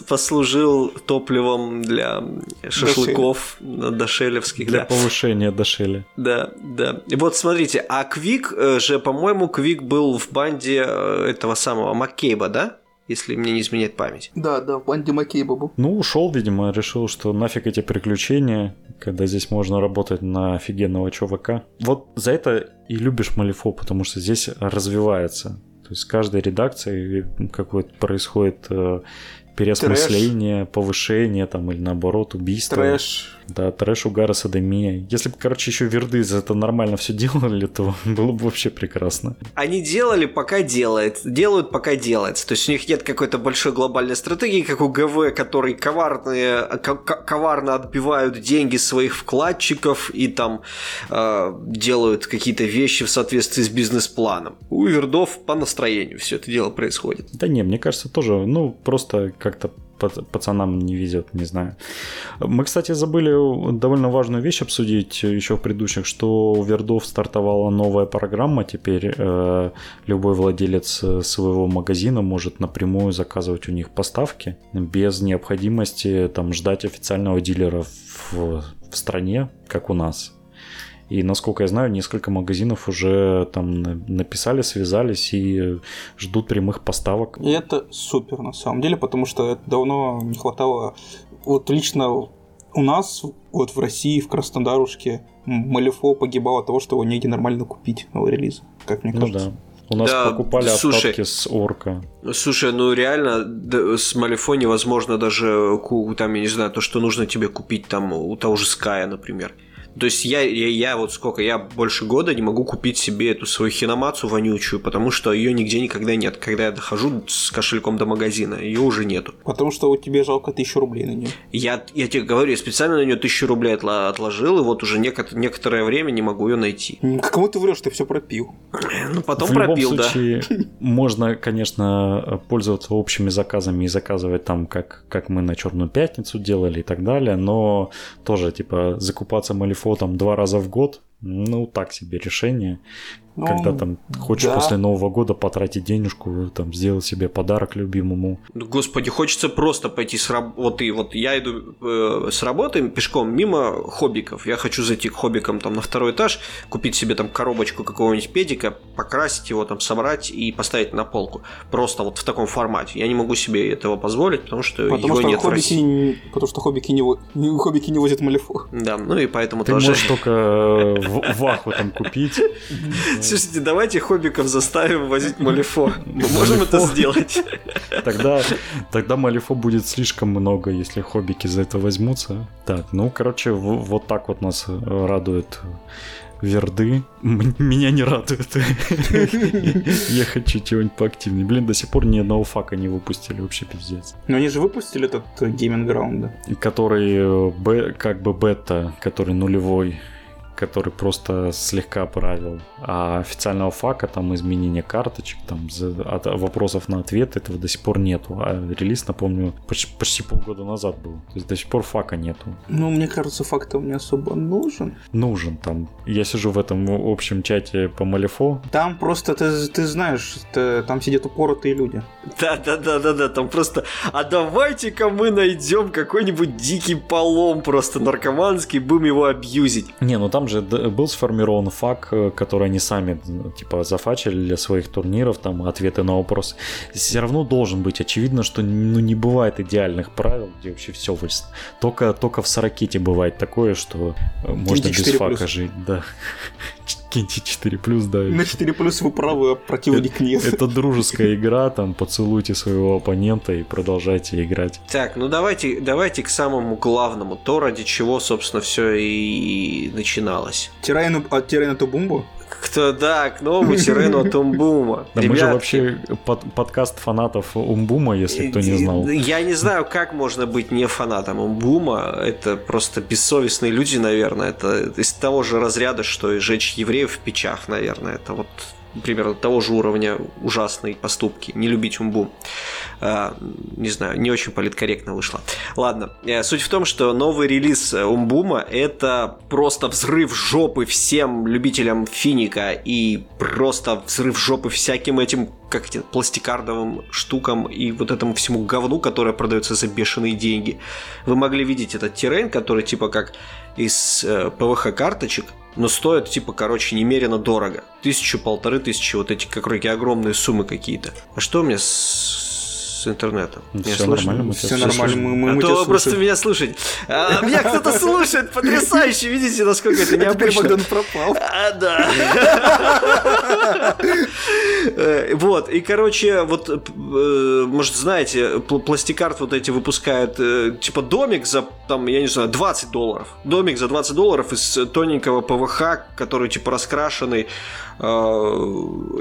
послужил топливом для шашлыков дошелевских, Для да. повышения Дашеля. Да, да. И вот смотрите, а Квик э, же, по-моему, Квик был в банде э, этого самого Маккейба, да? Если мне не изменяет память. Да, да, в банде Маккейба был. Ну, ушел, видимо, решил, что нафиг эти приключения, когда здесь можно работать на офигенного чувака. Вот за это и любишь Малифо, потому что здесь развивается. То есть с каждой редакцией какое-то происходит э, переосмысление, повышение там или наоборот убийство. Трэш. Да, трэш, угара, садомия. Если бы, короче, еще верды за это нормально все *laughs* делали, то было бы вообще прекрасно. Они делали, пока делает. Делают, пока делается. То есть у них нет какой-то большой глобальной стратегии, как у ГВ, которые коварные, коварно отбивают деньги своих вкладчиков и там э, делают какие-то вещи в соответствии с бизнес-планом. У вердов по настроению все это дело происходит. Да не, мне кажется, тоже, ну, просто как-то пацанам не везет, не знаю. Мы, кстати, забыли довольно важную вещь обсудить еще в предыдущих, что у Вердов стартовала новая программа. Теперь э, любой владелец своего магазина может напрямую заказывать у них поставки без необходимости там ждать официального дилера в, в стране, как у нас. И, насколько я знаю, несколько магазинов уже там написали, связались и ждут прямых поставок. И это супер, на самом деле, потому что давно не хватало... Вот лично у нас, вот в России, в Краснодарушке, Малифо погибало от того, что его негде нормально купить, новый релиз, как мне ну кажется. Ну да. У нас да, покупали слушай, остатки с орка. Слушай, ну реально с Малифо невозможно даже, там, я не знаю, то, что нужно тебе купить там у того же Ская, например. То есть я, я, я вот сколько, я больше года не могу купить себе эту свою хиномацу вонючую, потому что ее нигде никогда нет. Когда я дохожу с кошельком до магазина, ее уже нету. Потому что у тебя жалко тысячу рублей на нее. Я, я тебе говорю, я специально на нее тысячу рублей отложил, и вот уже некотор- некоторое время не могу ее найти. Кому ты врешь, ты все пропил. Ну, потом В пропил, любом случае, да. Можно, конечно, пользоваться общими заказами и заказывать там, как, как мы на Черную пятницу делали и так далее, но тоже, типа, закупаться малиф УФО там два раза в год, ну, так себе решение. Ну, когда там хочешь да. после Нового года потратить денежку, там сделать себе подарок любимому. Господи, хочется просто пойти с работы. Вот и вот я иду э, с работы пешком мимо хоббиков. Я хочу зайти к хоббикам там на второй этаж, купить себе там коробочку какого-нибудь педика, покрасить его там, собрать и поставить на полку. Просто вот в таком формате. Я не могу себе этого позволить, потому что потому его что нет хоббики, в России. Потому что хоббики не, хоббики не возят малифу. Да, ну и поэтому Ты тоже... можешь только э, *laughs* в, ваху там купить. *laughs* *laughs* Слушайте, давайте хоббиков заставим возить Малифо. Мы можем это сделать. *laughs* Тогда, тогда Малифо будет слишком много, если хоббики за это возьмутся. Так, ну, короче, вот так вот нас э, радует Верды. Меня не радует. Я хочу чего-нибудь поактивнее. Блин, до сих пор ни одного фака не выпустили, вообще пиздец. Но они же выпустили этот Gaming Ground, да? Который э, как бы бета, который нулевой который просто слегка правил. А официального фака, там изменения карточек, там от вопросов на ответ этого до сих пор нету. А релиз, напомню, почти, почти полгода назад был. То есть до сих пор фака нету. Ну, мне кажется, фак там не особо нужен. Нужен там. Я сижу в этом общем чате по Малифо. Там просто, ты, ты знаешь, ты, там сидят упоротые люди. Да-да-да-да-да, там просто, а давайте-ка мы найдем какой-нибудь дикий полом просто наркоманский, будем его абьюзить. Не, ну там там же был сформирован фак, э, который они сами типа зафачили для своих турниров, там ответы на вопросы. Все равно должен быть очевидно, что ну, не бывает идеальных правил, где вообще все вылезет. Только, только в Сорокете бывает такое, что э, можно без фака жить. Да. Киньте 4 плюс, да. На 4 плюс вы правы, а противник нет. Это дружеская *laughs* игра, там поцелуйте своего оппонента и продолжайте играть. Так, ну давайте, давайте к самому главному, то, ради чего, собственно, все и начиналось. Тирайну, от Тирайна Тубумбу? Кто, да, к новому Сирену от *laughs* Умбума. Да мы же вообще под, подкаст фанатов Умбума, если кто не знал. Я не знаю, как можно быть не фанатом Умбума. Это просто бессовестные люди, наверное. Это из того же разряда, что и жечь евреев в печах, наверное. Это вот примерно того же уровня ужасные поступки. Не любить умбу. А, не знаю, не очень политкорректно вышло. Ладно, э, суть в том, что новый релиз Умбума это просто взрыв жопы всем любителям финика и просто взрыв жопы всяким этим как эти пластикардовым штукам и вот этому всему говну, которое продается за бешеные деньги. Вы могли видеть этот террейн, который типа как из э, ПВХ карточек, но стоит, типа, короче, немерено дорого. Тысячу, полторы тысячи, вот эти, как огромные суммы какие-то. А что у меня с с интернетом. Ну, Меня слышно? нормально, мы Все тебя нормально, мы, мы, А мы то вы просто меня слушаете. А, меня кто-то слушает, потрясающе, видите, насколько это *laughs* Теперь необычно. Богдан пропал. А, да. *laughs* Э, Вот, и, короче, вот, э, может, знаете, пл- пластикарт вот эти выпускают, э, типа, домик за, там, я не знаю, 20 долларов. Домик за 20 долларов из тоненького ПВХ, который, типа, раскрашенный, и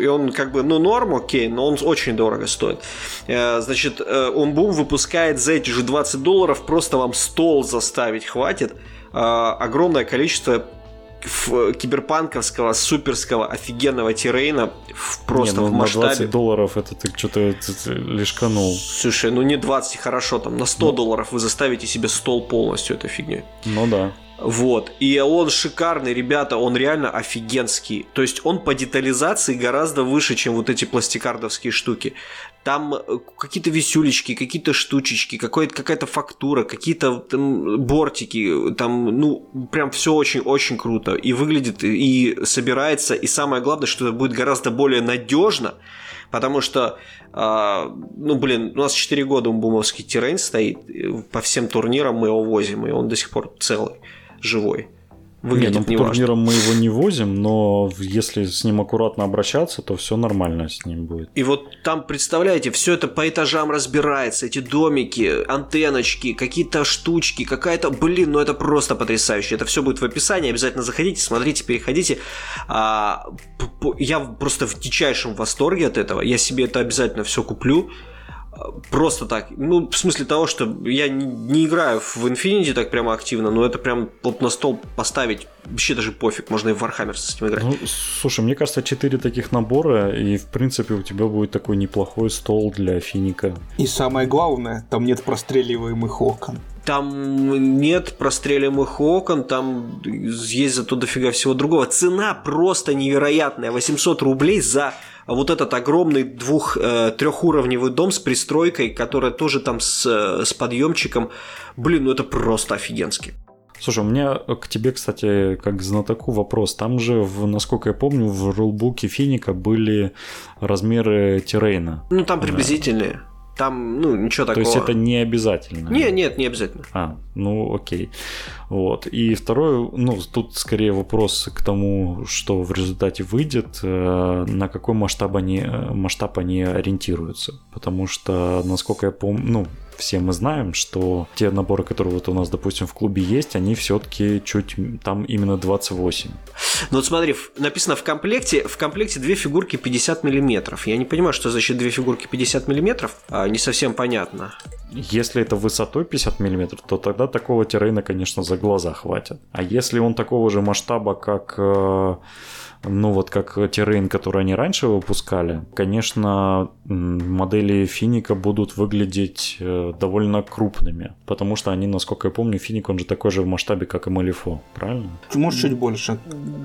он, как бы, ну, норм, окей, но он очень дорого стоит. Значит, э, Умбум выпускает за эти же 20 долларов, просто вам стол заставить хватит, огромное количество киберпанковского, суперского, офигенного террейна в- просто Не, ну, в на масштабе. 20 долларов это ты что-то лишканул. Слушай, ну не 20 хорошо, там на 100 долларов вы заставите себе стол полностью этой фигней. Ну да. Вот. И он шикарный, ребята, он реально офигенский. То есть он по детализации гораздо выше, чем вот эти пластикардовские штуки. Там э, какие-то висюлечки, какие-то штучечки, какая-то фактура, какие-то там бортики, там, ну, прям все очень-очень круто. И выглядит, и собирается, и самое главное, что это будет гораздо более надежно, потому что, а, ну, блин, у нас 4 года умбумовский террейн стоит, по всем турнирам мы его возим, и он до сих пор целый, живой. Не, Выглядит ну по неважно. турнирам мы его не возим, но если с ним аккуратно обращаться, то все нормально с ним будет. И вот там, представляете, все это по этажам разбирается, эти домики, антенночки, какие-то штучки, какая-то, блин, ну это просто потрясающе. Это все будет в описании, обязательно заходите, смотрите, переходите. А, я просто в дичайшем восторге от этого, я себе это обязательно все куплю. Просто так. Ну, в смысле того, что я не, не играю в Infinity так прямо активно, но это прям вот на стол поставить, вообще даже пофиг, можно и в Warhammer с этим играть. Ну, слушай, мне кажется, 4 таких набора, и в принципе у тебя будет такой неплохой стол для финика. И самое главное, там нет простреливаемых окон. Там нет простреливаемых окон, там есть зато дофига всего другого. Цена просто невероятная. 800 рублей за вот этот огромный двух э, трехуровневый дом с пристройкой, которая тоже там с, э, с подъемчиком. Блин, ну это просто офигенски. Слушай, у меня к тебе, кстати, как к знатоку вопрос. Там же, в, насколько я помню, в рулбуке Финика были размеры террейна. Ну там приблизительные. Там, ну, ничего То такого. есть это не обязательно. Не, нет, не обязательно. А, ну окей. Вот. И второй, ну, тут скорее вопрос к тому, что в результате выйдет, э, на какой масштаб они, э, масштаб они ориентируются. Потому что, насколько я помню, ну, все мы знаем, что те наборы, которые вот у нас, допустим, в клубе есть, они все-таки чуть там именно 28. Ну вот смотри, написано в комплекте, в комплекте две фигурки 50 миллиметров. Я не понимаю, что значит две фигурки 50 миллиметров. А, не совсем понятно. Если это высотой 50 мм, то тогда такого террейна, конечно, за глаза хватит. А если он такого же масштаба, как э, ну вот как террейн, который они раньше выпускали, конечно, модели Финика будут выглядеть э, довольно крупными, потому что они, насколько я помню, Финик, он же такой же в масштабе, как и Малифо, правильно? Может, чуть больше.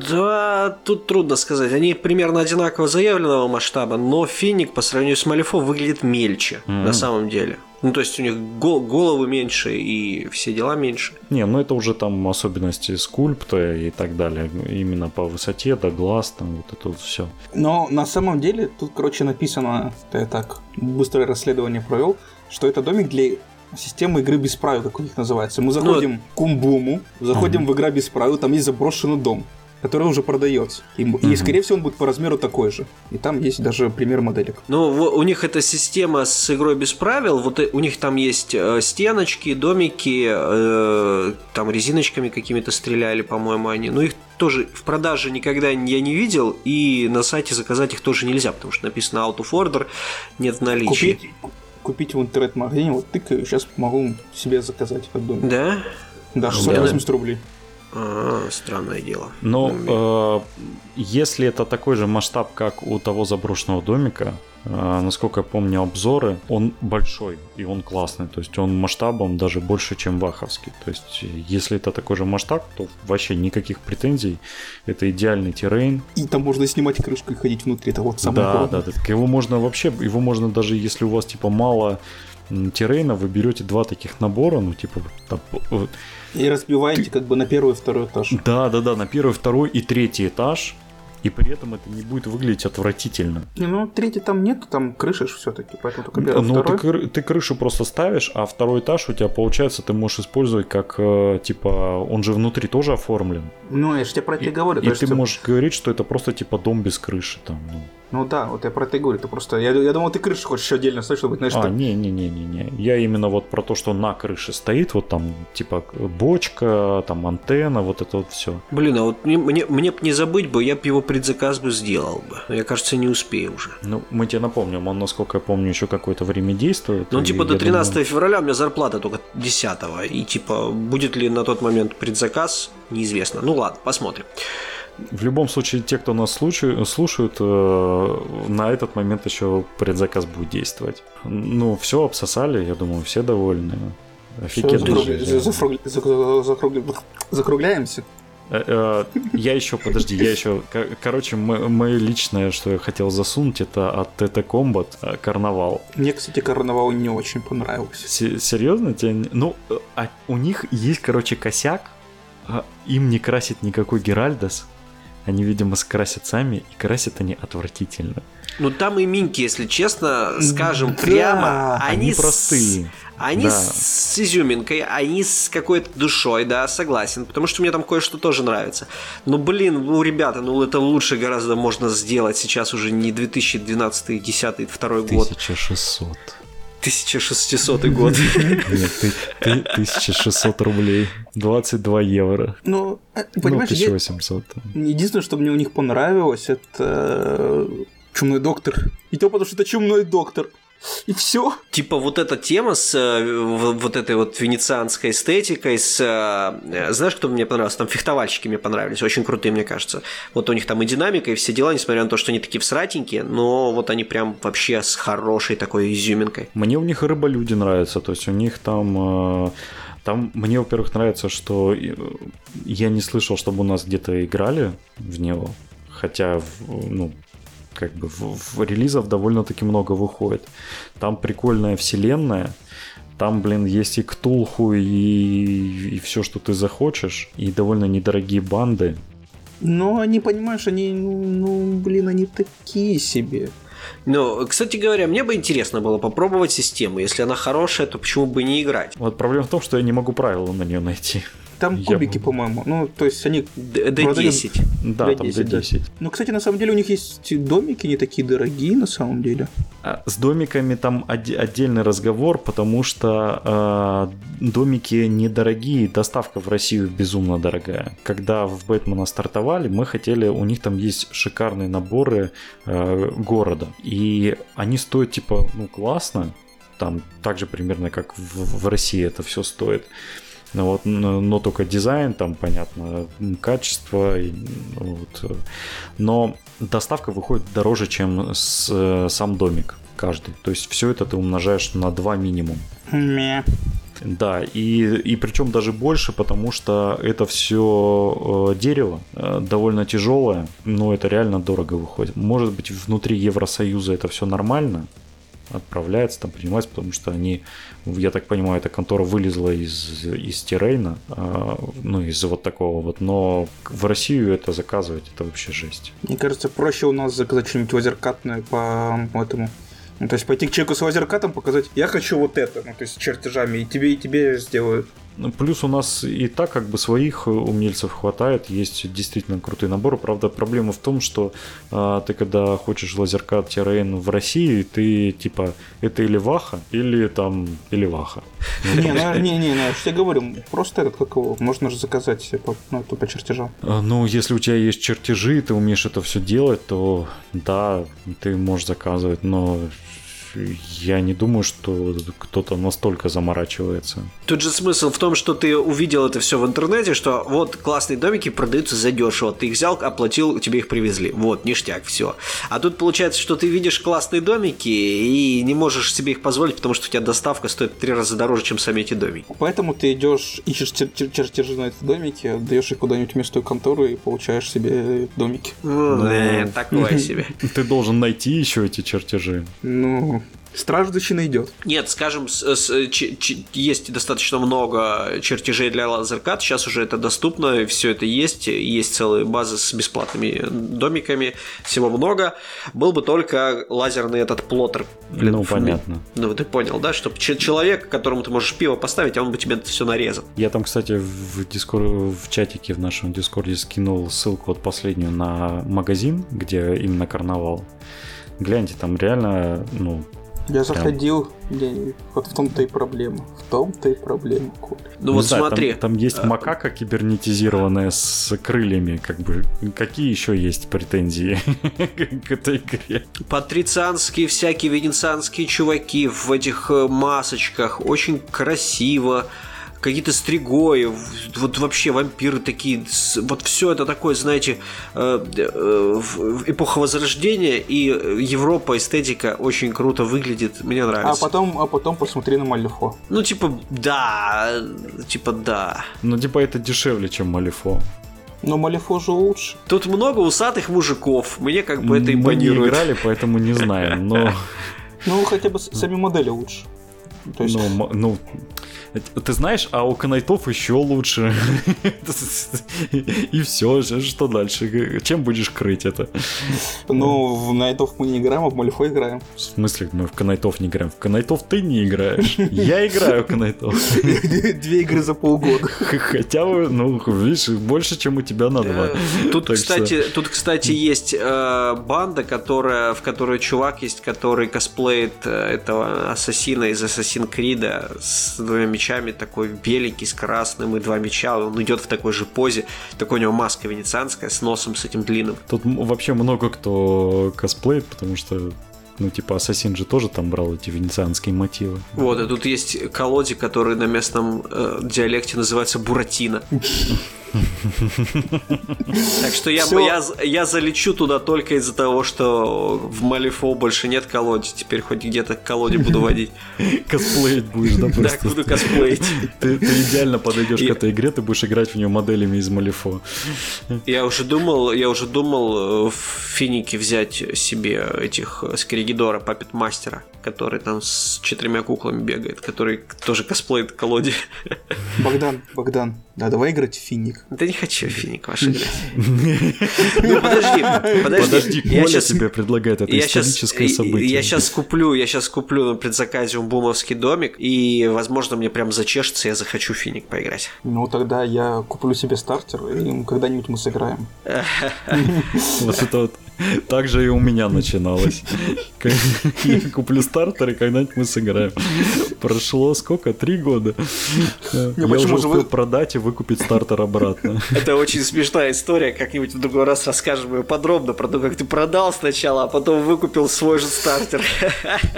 Да, тут трудно сказать. Они примерно одинаково заявленного масштаба, но Финик по сравнению с Малифо выглядит мельче Мгм. на самом деле. Ну, то есть у них гол- головы меньше и все дела меньше. Не, ну это уже там особенности скульпта и так далее, именно по высоте, до глаз, там вот это вот все. Но на самом деле тут, короче, написано, это я так быстрое расследование провел, что это домик для системы игры без правил, как у них называется. Мы заходим к Умбуму, заходим в игра без правил, там есть заброшенный дом, который уже продается. И, м- и, скорее всего, он будет по размеру такой же. И там есть даже пример моделек. Ну, у них эта система с игрой без правил. Вот э- у них там есть э, стеночки, домики, э, там резиночками какими-то стреляли, по-моему, они. Ну, их тоже в продаже никогда я не видел, и на сайте заказать их тоже нельзя, потому что написано out of order, нет в наличии. Купить, купить в интернет-магазине, вот тыкаю, сейчас могу себе заказать этот домик. Да? Да, Да. 680 рублей. А, странное дело. Но Ну, э, если это такой же масштаб, как у того заброшенного домика, э, насколько я помню обзоры, он большой и он классный. То есть он масштабом даже больше, чем Ваховский. То есть если это такой же масштаб, то вообще никаких претензий. Это идеальный террейн. И там можно снимать крышку и ходить внутри, это вот самое да, главное. да, да. Так его можно вообще, его можно даже, если у вас типа мало террейна, вы берете два таких набора, ну типа там, И разбиваете как бы на первый и второй этаж. Да, да, да, на первый, второй и третий этаж. и при этом это не будет выглядеть отвратительно. Не, ну третий там нет, там крыши все-таки, поэтому только первый, Ну, ты, второй. кры- ты крышу просто ставишь, а второй этаж у тебя, получается, ты можешь использовать как, э, типа, он же внутри тоже оформлен. Ну, я же тебе про это и И, говорю. и есть ты можешь говорить, что это просто, типа, дом без крыши там, ну. Ну да, вот я про это и говорю. Ты просто. Я, я думал, ты крышу хочешь еще отдельно ставить, чтобы, знаешь, А, что- не-не-не-не-не. Я именно вот про то, что на крыше стоит, вот там, типа, бочка, там, антенна, вот это вот все. Блин, а вот мне, мне, мне б не забыть бы, я бы его предзаказ бы сделал бы. Но я, кажется, не успею уже. Ну, мы тебе напомним, он, насколько я помню, еще какое-то время действует. Ну, типа, до я 13 думаю- февраля у меня зарплата только 10 И, типа, будет ли на тот момент предзаказ, неизвестно. Ну, ладно, посмотрим. В любом случае, те, кто нас слушаю- слушают, э, на этот момент еще предзаказ будет действовать. Ну, все обсосали, я думаю, все довольны. Офигенно. закругля- закругля- Закругляемся. Э, э, Я еще, подожди, я еще, ко- короче, мо- мое личное, что я хотел засунуть, это от Combat э, карнавал. Мне, кстати, карнавал не очень понравился. Се- Серьезно тебе? Ну, а у них есть, короче, косяк. а Им не красит никакой Геральдас. Они, видимо, скрасят сами, и красят они отвратительно. Ну, там и минки, если честно, скажем Да, прямо, Они, они, с- простые. Они Да. с изюминкой, они с какой-то душой, да, согласен. Потому что мне там кое-что тоже нравится. Но, блин, ну, ребята, ну это лучше гораздо можно сделать. Сейчас уже не 2012, 10, 2 год, 1600. 1600 год. Нет, ты, ты 1600 рублей. 22 евро. Ну, Ну, понимаешь, я- 1800. единственное, что мне у них понравилось, это э, чумной доктор. И то потому, что это чумной доктор. И все. Типа вот эта тема с э, вот этой вот венецианской эстетикой, с... э, Знаешь, кто мне понравился? Там фехтовальщики мне понравились, очень крутые, мне кажется. Вот у них там и динамика, и все дела, несмотря на то, что они такие всратенькие, но вот они прям вообще с хорошей такой изюминкой. Мне у них рыболюди нравятся, то есть у них там... э, Там мне, во-первых, нравится, что э, я не слышал, чтобы у нас где-то играли в него, хотя, ну, как бы в, в релизов довольно-таки много выходит. Там прикольная вселенная, там, блин, есть и Ктулху, и, и все, что ты захочешь, и довольно недорогие банды. Но они, понимаешь, они, ну, ну, блин, они такие себе. Но, кстати говоря, мне бы интересно было попробовать систему. Если она хорошая, то почему бы не играть? Вот проблема в том, что я не могу правила на нее найти. Там Я кубики, бы- по-моему. Ну, то есть они... Д- Продают- D10. Да, там D10, да. D10. Ну, кстати, на самом деле у них есть домики не такие дорогие, на самом деле. А С домиками там оде- отдельный разговор, потому что э, домики недорогие, доставка в Россию безумно дорогая. Когда в Бэтмена стартовали, мы хотели, у них там есть шикарные наборы э, города, и они стоят типа, ну классно, там так же примерно как в, в России это все стоит. Ну вот, но, но только дизайн, там, понятно, качество, и, вот, э, но доставка выходит дороже, чем с, э, сам домик каждый. То есть все это ты умножаешь на 2 минимум. Мя. Да, и, и причем даже больше, потому что это все дерево э, довольно тяжелое, но это реально дорого выходит. Может быть, внутри Евросоюза это все нормально, отправляется, там принимается, потому что они, я так понимаю, эта контора вылезла из, из Тирейна, а, ну, из вот такого вот, но в Россию это заказывать, это вообще жесть. Мне кажется, проще у нас заказать что-нибудь лазеркатное по этому. Ну, то есть пойти к человеку с лазеркатом, показать, я хочу вот это, ну, то есть с чертежами, и тебе, и тебе сделают. Ну, Плюс у нас и так как бы своих умельцев хватает, есть действительно крутые наборы. Правда, проблема в том, что а, ты когда хочешь лазеркат TRN в России, ты типа это или Ваха, или там или Ваха. Не, ну, *laughs* не, не, ну, я тебе говорю, просто этот, как его, можно же заказать по чертежам. А, Ну, если у тебя есть чертежи, ты умеешь это все делать, то да, ты можешь заказывать, но я не думаю, что кто-то настолько заморачивается. Тут же смысл в том, что ты увидел это все в интернете, что вот классные домики продаются задешево. Ты их взял, оплатил, тебе их привезли. Вот, ништяк, все. А тут получается, что ты видишь классные домики и не можешь себе их позволить, потому что у тебя доставка стоит в три раза дороже, чем сами эти домики. Поэтому ты идешь, ищешь чер- чер- чертежи на эти домики, отдаешь их куда-нибудь в местную контору и получаешь себе домики. Ну, э, такое *laughs* себе. Ты должен найти еще эти чертежи. Ну, Страждущина идет. Нет, скажем, с, с, ч, ч, есть достаточно много чертежей для лазеркат, сейчас уже это доступно, все это есть, есть целые базы с бесплатными домиками, всего много. Был бы только лазерный этот плоттер. Блин, ну, понятно. Ну, ты понял, да, чтобы человек, которому ты можешь пиво поставить, а он бы тебе это все нарезал. Я там, кстати, в, дискор... в чатике в нашем дискорде скинул ссылку вот последнюю на магазин, где именно карнавал. Гляньте, там реально, ну, я заходил, я, вот в том-то и проблема. В том-то и проблема, Коля. Ну вот знаю, смотри. Там, там есть а... макака кибернетизированная с крыльями, как бы. Какие еще есть претензии *laughs* к этой игре? Патрицианские всякие венецианские чуваки в этих э, масочках. Очень красиво какие-то стригои, вот вообще вампиры такие, вот все это такое, знаете, э, э, эпоха Возрождения и Европа, эстетика очень круто выглядит, мне нравится. А потом, а потом посмотри на Малифо. Ну, типа, да, типа, да. Ну, типа, это дешевле, чем Малифо. Но Малифо же лучше. Тут много усатых мужиков, мне как бы это импонирует. Мы не играли, поэтому не знаем, но... Ну, хотя бы сами модели лучше. То есть... Ну, ну, ты знаешь, а у Канайтов еще лучше. И все, что дальше? Чем будешь крыть это? Ну, в Найтов мы не играем, а в Малифо играем. В смысле, мы в Канайтов не играем? В Канайтов ты не играешь. Я играю в Канайтов. *laughs* Две игры за полгода. Хотя бы, ну, видишь, больше, чем у тебя на два. Э, тут, кстати, тут, кстати, есть э, банда, которая, в которой чувак есть, который косплеит э, этого ассасина из Assassin's Creed с двумя мечами, такой беленький, с красным и два меча. Он идет в такой же позе. Такой у него маска венецианская с носом с этим длинным. Тут вообще много кто косплеит, потому что ну, типа, Ассасин же тоже там брал эти венецианские мотивы. Вот, и тут есть колодик, который на местном э, диалекте называется Буратино. *laughs* Так что я, я, я залечу туда только из-за того, что в Малифо больше нет колоде. Теперь хоть где-то к колоде буду водить. *laughs* Косплеить будешь, да, просто? Да, буду косплеить. *laughs* Ты, ты идеально подойдешь к этой игре, ты будешь играть в нее моделями из Малифо. Я уже думал, я уже думал э, в Финике взять себе этих Скригидора, Папет Мастера, который там с четырьмя куклами бегает, который тоже косплеит колоде. Богдан, Богдан, да, давай играть в Финик. Да не хочу в Финик ваш играть. Ну подожди, подожди. Подожди, Коля тебе предлагает это историческое событие. Я сейчас куплю, я сейчас куплю на предзаказе бумовский домик, и, возможно, мне прям зачешется, я захочу Финик поиграть. Ну, тогда я куплю себе стартер, и когда-нибудь мы сыграем. *laughs* Вот это вот так же и у меня начиналось. Я куплю стартер, и когда-нибудь мы сыграем. Прошло сколько? Три года. Я уже успел продать и выкупить стартер обратно. Это очень смешная история. Как-нибудь в другой раз расскажем ее подробно про то, как ты продал сначала, а потом выкупил свой же стартер.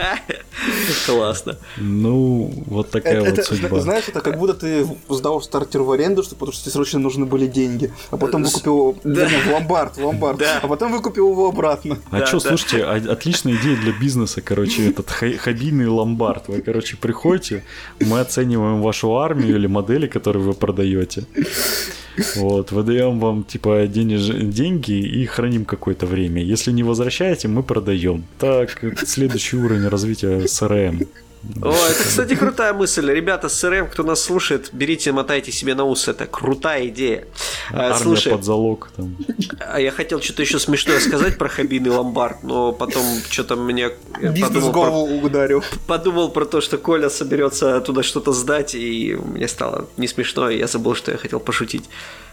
*laughs* Классно. Ну, вот такая вот судьба. Знаешь, это как будто ты сдал стартер в аренду, потому что тебе срочно нужны были деньги, а потом выкупил в ломбард, в ломбард, а потом выкупил его обратно. А да, что, да. слушайте, отличная идея для бизнеса, короче, этот хоббийный ломбард. Вы, короче, приходите, мы оцениваем вашу армию или модели, которые вы продаете. Вот, выдаем вам, типа, денеж... деньги и храним какое-то время. Если не возвращаете, мы продаем. Так, следующий уровень развития CRM. О, это, кстати, крутая мысль. Ребята, с СРМ, кто нас слушает, берите, мотайте себе на ус. Это крутая идея. А, Армия Слушай, под залог. Там. А я хотел что-то еще смешное сказать про хабийный ломбард, но потом что-то мне... Бизнес голову про... ударил. Подумал про то, что Коля соберется туда что-то сдать, и мне стало не смешно, и я забыл, что я хотел пошутить.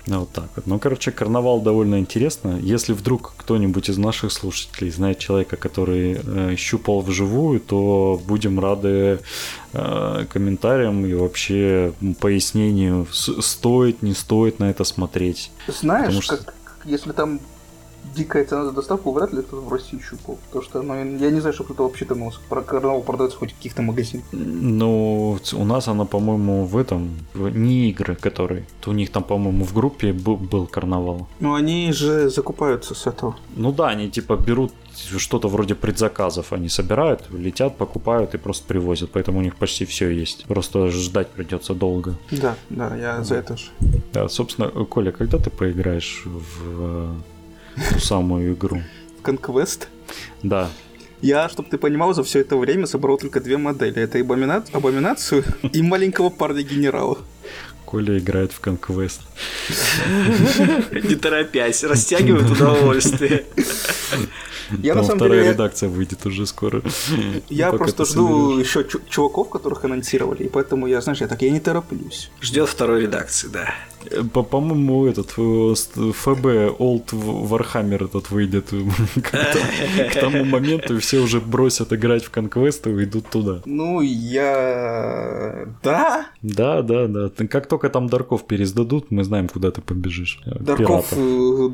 Ну, вот так вот. Ну, короче, карнавал довольно интересно. Если вдруг кто-нибудь из наших слушателей знает человека, который э, щупал вживую, то будем рады э, комментариям и вообще пояснению, стоит, не стоит на это смотреть. Знаешь, что... как, если там дикая цена за доставку, вряд ли кто-то в России щупал. Потому что ну, я не знаю, что кто-то вообще там про карнавал продается хоть в каких-то магазинах. Ну, у нас она, по-моему, в этом, не игры, которые. То у них там, по-моему, в группе был, был карнавал. Ну, они же закупаются с этого. Ну да, они типа берут что-то вроде предзаказов они собирают, летят, покупают и просто привозят, поэтому у них почти все есть. Просто ждать придется долго. Да, да, я за это же. Да, собственно, Коля, когда ты поиграешь в ту самую игру. Conquest? Да. Я, чтобы ты понимал, за все это время собрал только две модели. Это Абомина... Абоминацию *laughs* и маленького парня-генерала. Коля играет в Conquest. Не торопясь, растягивает удовольствие. Я Там на самом вторая деле... редакция выйдет уже скоро. Я просто жду еще чуваков, которых анонсировали, и поэтому я, знаешь, я так, я не тороплюсь. Ждет второй редакции, да. По-моему, этот э, ФБ Old Warhammer этот выйдет *laughs* к тому моменту, и все уже бросят играть в конквесты и идут туда. Ну, я... Да? Да, да, да. Как только там Дарков пересдадут, мы знаем, куда ты побежишь. Дарков, э,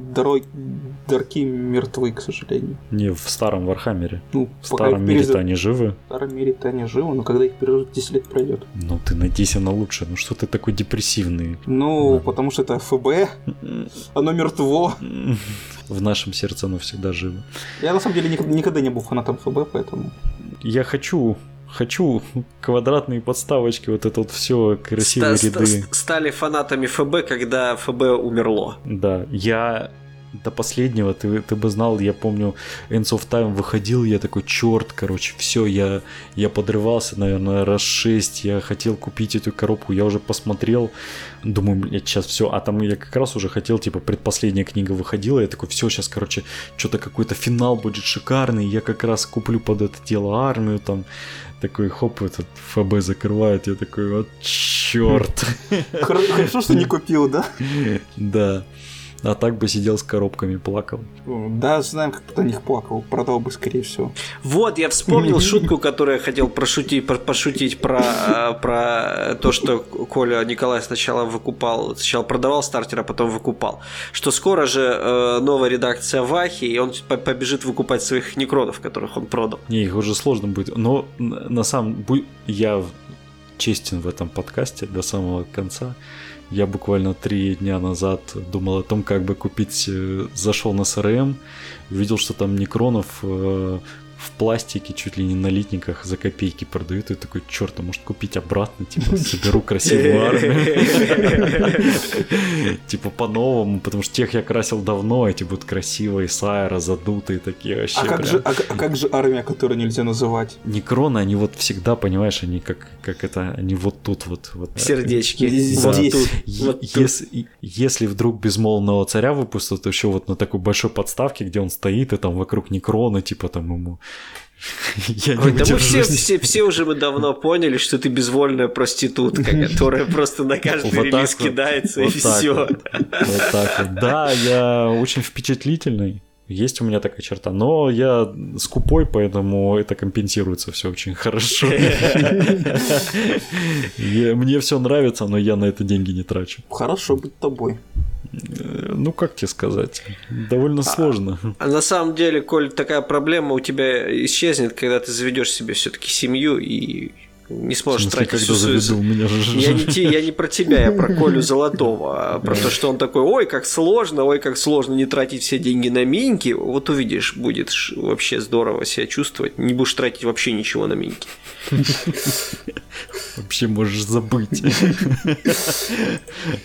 Дарки мертвы, к сожалению. Не, в старом Warhammer е. Ну, в старом мире-то они живы. В старом мире-то они живы, но когда их переживут 10 лет пройдет. Ну, ты надейся на лучшее. Ну, что ты такой депрессивный? Ну, потому что это ФБ, оно мертво. В нашем сердце оно всегда живо. Я на самом деле никогда не был фанатом ФБ, поэтому... Я хочу хочу квадратные подставочки, вот это вот все красивые ста- ряды. Ста- стали фанатами ФБ, когда ФБ умерло. Да, я до последнего, ты, ты бы знал, я помню, Ends of Time выходил, я такой, черт, короче, все, я, я подрывался, наверное, раз шесть, я хотел купить эту коробку, я уже посмотрел, думаю, блядь, сейчас все, а там я как раз уже хотел, типа, предпоследняя книга выходила, я такой, все, сейчас, короче, что-то какой-то финал будет шикарный, я как раз куплю под это дело армию, там, такой, хоп, этот ФБ закрывает, я такой, вот черт. Хорошо, что не купил, да? Да. А так бы сидел с коробками, плакал. Да, знаем, как кто них плакал. Продал бы, скорее всего. Вот, я вспомнил *laughs* шутку, которую я хотел прошутить, пошутить про, про то, что Коля Николай сначала выкупал, сначала продавал стартер, а потом выкупал. Что скоро же э, новая редакция Вахи, и он побежит выкупать своих некронов, которых он продал. Не, их уже сложно будет. Но на самом я честен в этом подкасте до самого конца. Я буквально три дня назад думал о том, как бы купить, э, зашел на СРМ, увидел, что там Некронов э, в пластике, чуть ли не на литниках за копейки продают. И такой, черт, а может купить обратно, типа, *laughs* соберу красивую армию. *laughs* Типа по-новому, потому что тех я красил давно, эти будут красивые, сайра, задутые такие вообще. А как, же, а, а как же армия, которую нельзя называть? Некроны, они вот всегда, понимаешь, они как, как это, они вот тут вот. вот Сердечки. Здесь. Если, если вдруг безмолвного царя выпустят, то еще вот на такой большой подставке, где он стоит, и там вокруг Некрона, типа там ему я Ой, да мы все, все, все уже мы давно поняли, что ты безвольная проститутка, которая просто на каждый вот релиз вот, кидается вот и все. Вот. вот так вот. Да, я очень впечатлительный. Есть у меня такая черта, но я скупой, поэтому это компенсируется все очень хорошо. *laughs* Мне все нравится, но я на это деньги не трачу. Хорошо быть тобой. Э, ну, как тебе сказать, довольно а, сложно. А на самом деле, Коль, такая проблема у тебя исчезнет, когда ты заведешь себе все-таки семью и не сможешь смысле, тратить всю свою... Заведу, меня же... я, не, я не про тебя, я про Колю Золотого, а про то, что он такой, ой, как сложно, ой, как сложно не тратить все деньги на миньки. Вот увидишь, будет вообще здорово себя чувствовать, не будешь тратить вообще ничего на миньки. Вообще можешь забыть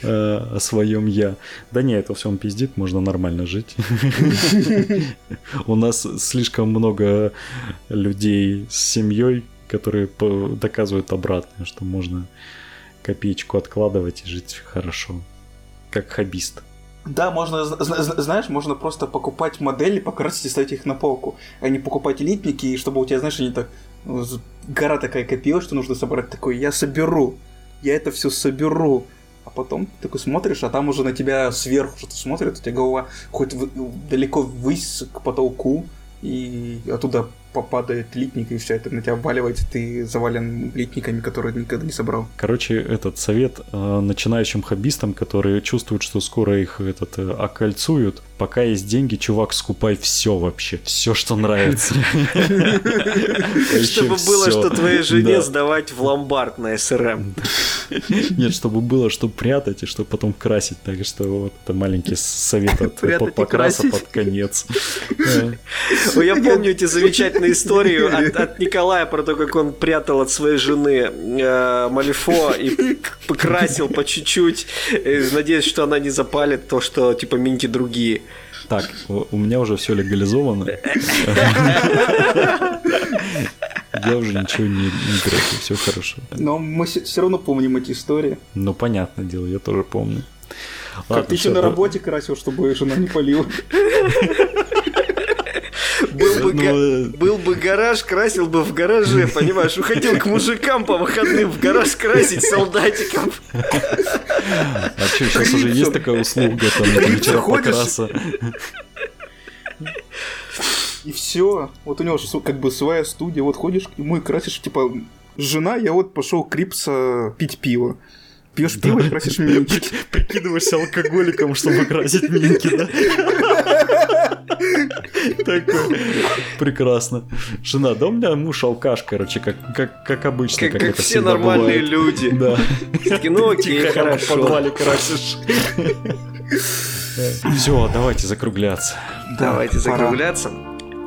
о своем я. Да не, это все он пиздит, можно нормально жить. У нас слишком много людей с семьей, которые доказывают обратное, что можно копеечку откладывать и жить хорошо, как хоббист. Да, можно, знаешь, можно просто покупать модели, покрасить и ставить их на полку, а не покупать элитники, и чтобы у тебя, знаешь, они так ну, гора такая копила, что нужно собрать такой, я соберу, я это все соберу. А потом ты такой смотришь, а там уже на тебя сверху что-то смотрит, у тебя голова хоть далеко ввысь к потолку, и оттуда попадает литник, и все это на тебя обваливается, ты завален литниками, которые никогда не собрал. Короче, этот совет э, начинающим хоббистам, которые чувствуют, что скоро их этот э, окольцуют, пока есть деньги, чувак, скупай все вообще, все, что нравится. *laughs* Чтобы было, что твоей жене сдавать в ломбард на СРМ. *laughs* Нет, чтобы было, что прятать и что потом красить. Так что вот это маленький совет от покраса под конец. Я помню эти замечательные истории от Николая про то, как он прятал от своей жены э, Малифо и покрасил по чуть-чуть, надеясь, что она не запалит то, что типа минки другие. Так, у меня уже все легализовано. Я уже ничего не, не трогаю, все хорошо. Но мы все равно помним эти истории. Ну, понятное дело, я тоже помню. Как Ладно, ты еще на работе красил, чтобы жена не полила. Был бы, ну, э, был бы гараж, красил бы в гараже, понимаешь? Уходил к мужикам по выходным в гараж красить солдатиков. А что, сейчас уже есть такая услуга, там, вечера покраса? И все. Вот у него же как бы своя студия. Вот ходишь к нему и красишь, типа, жена, я вот пошел крипса пить пиво. Пьешь пиво и красишь минки. Прикидываешься алкоголиком, чтобы красить минки, да? Такой. Прекрасно. Жена, да у меня муж алкаш, короче, как, как, как обычно. Как, как, как все нормальные бывает. люди. Да. Такие, ну окей, хорошо. в подвале красишь. Все, давайте закругляться. Давайте закругляться.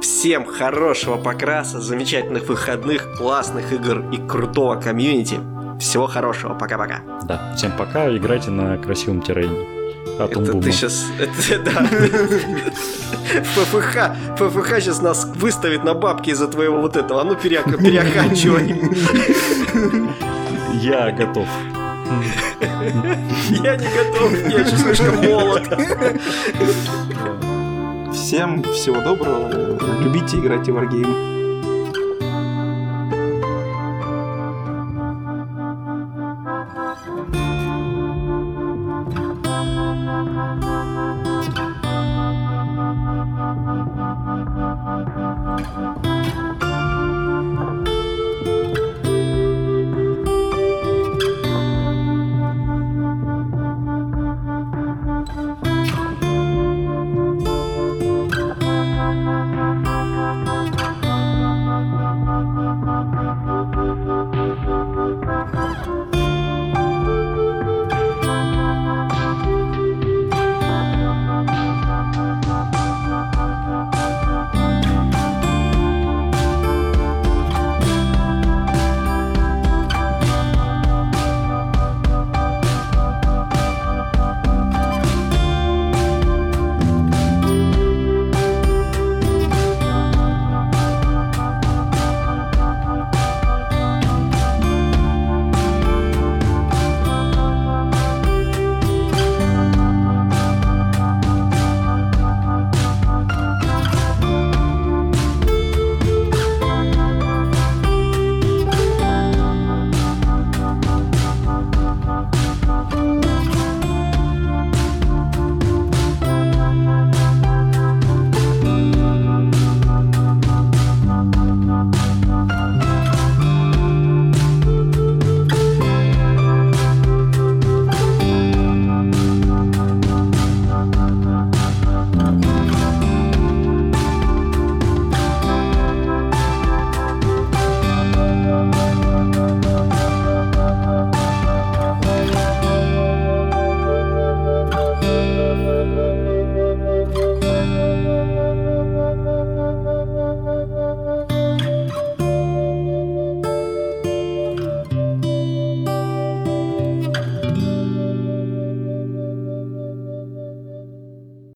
Всем хорошего покраса, замечательных выходных, классных игр и крутого комьюнити. Всего хорошего, пока-пока. Да, всем пока, играйте на красивом террейне. А это ты сейчас... Это, да. *laughs* ФФХ, ФФХ сейчас нас выставит на бабки из-за твоего вот этого. А ну *laughs* переоканчивай. *laughs* Я готов. Я не готов, я еще слишком молод. Всем всего доброго. Любите играть в Wargame.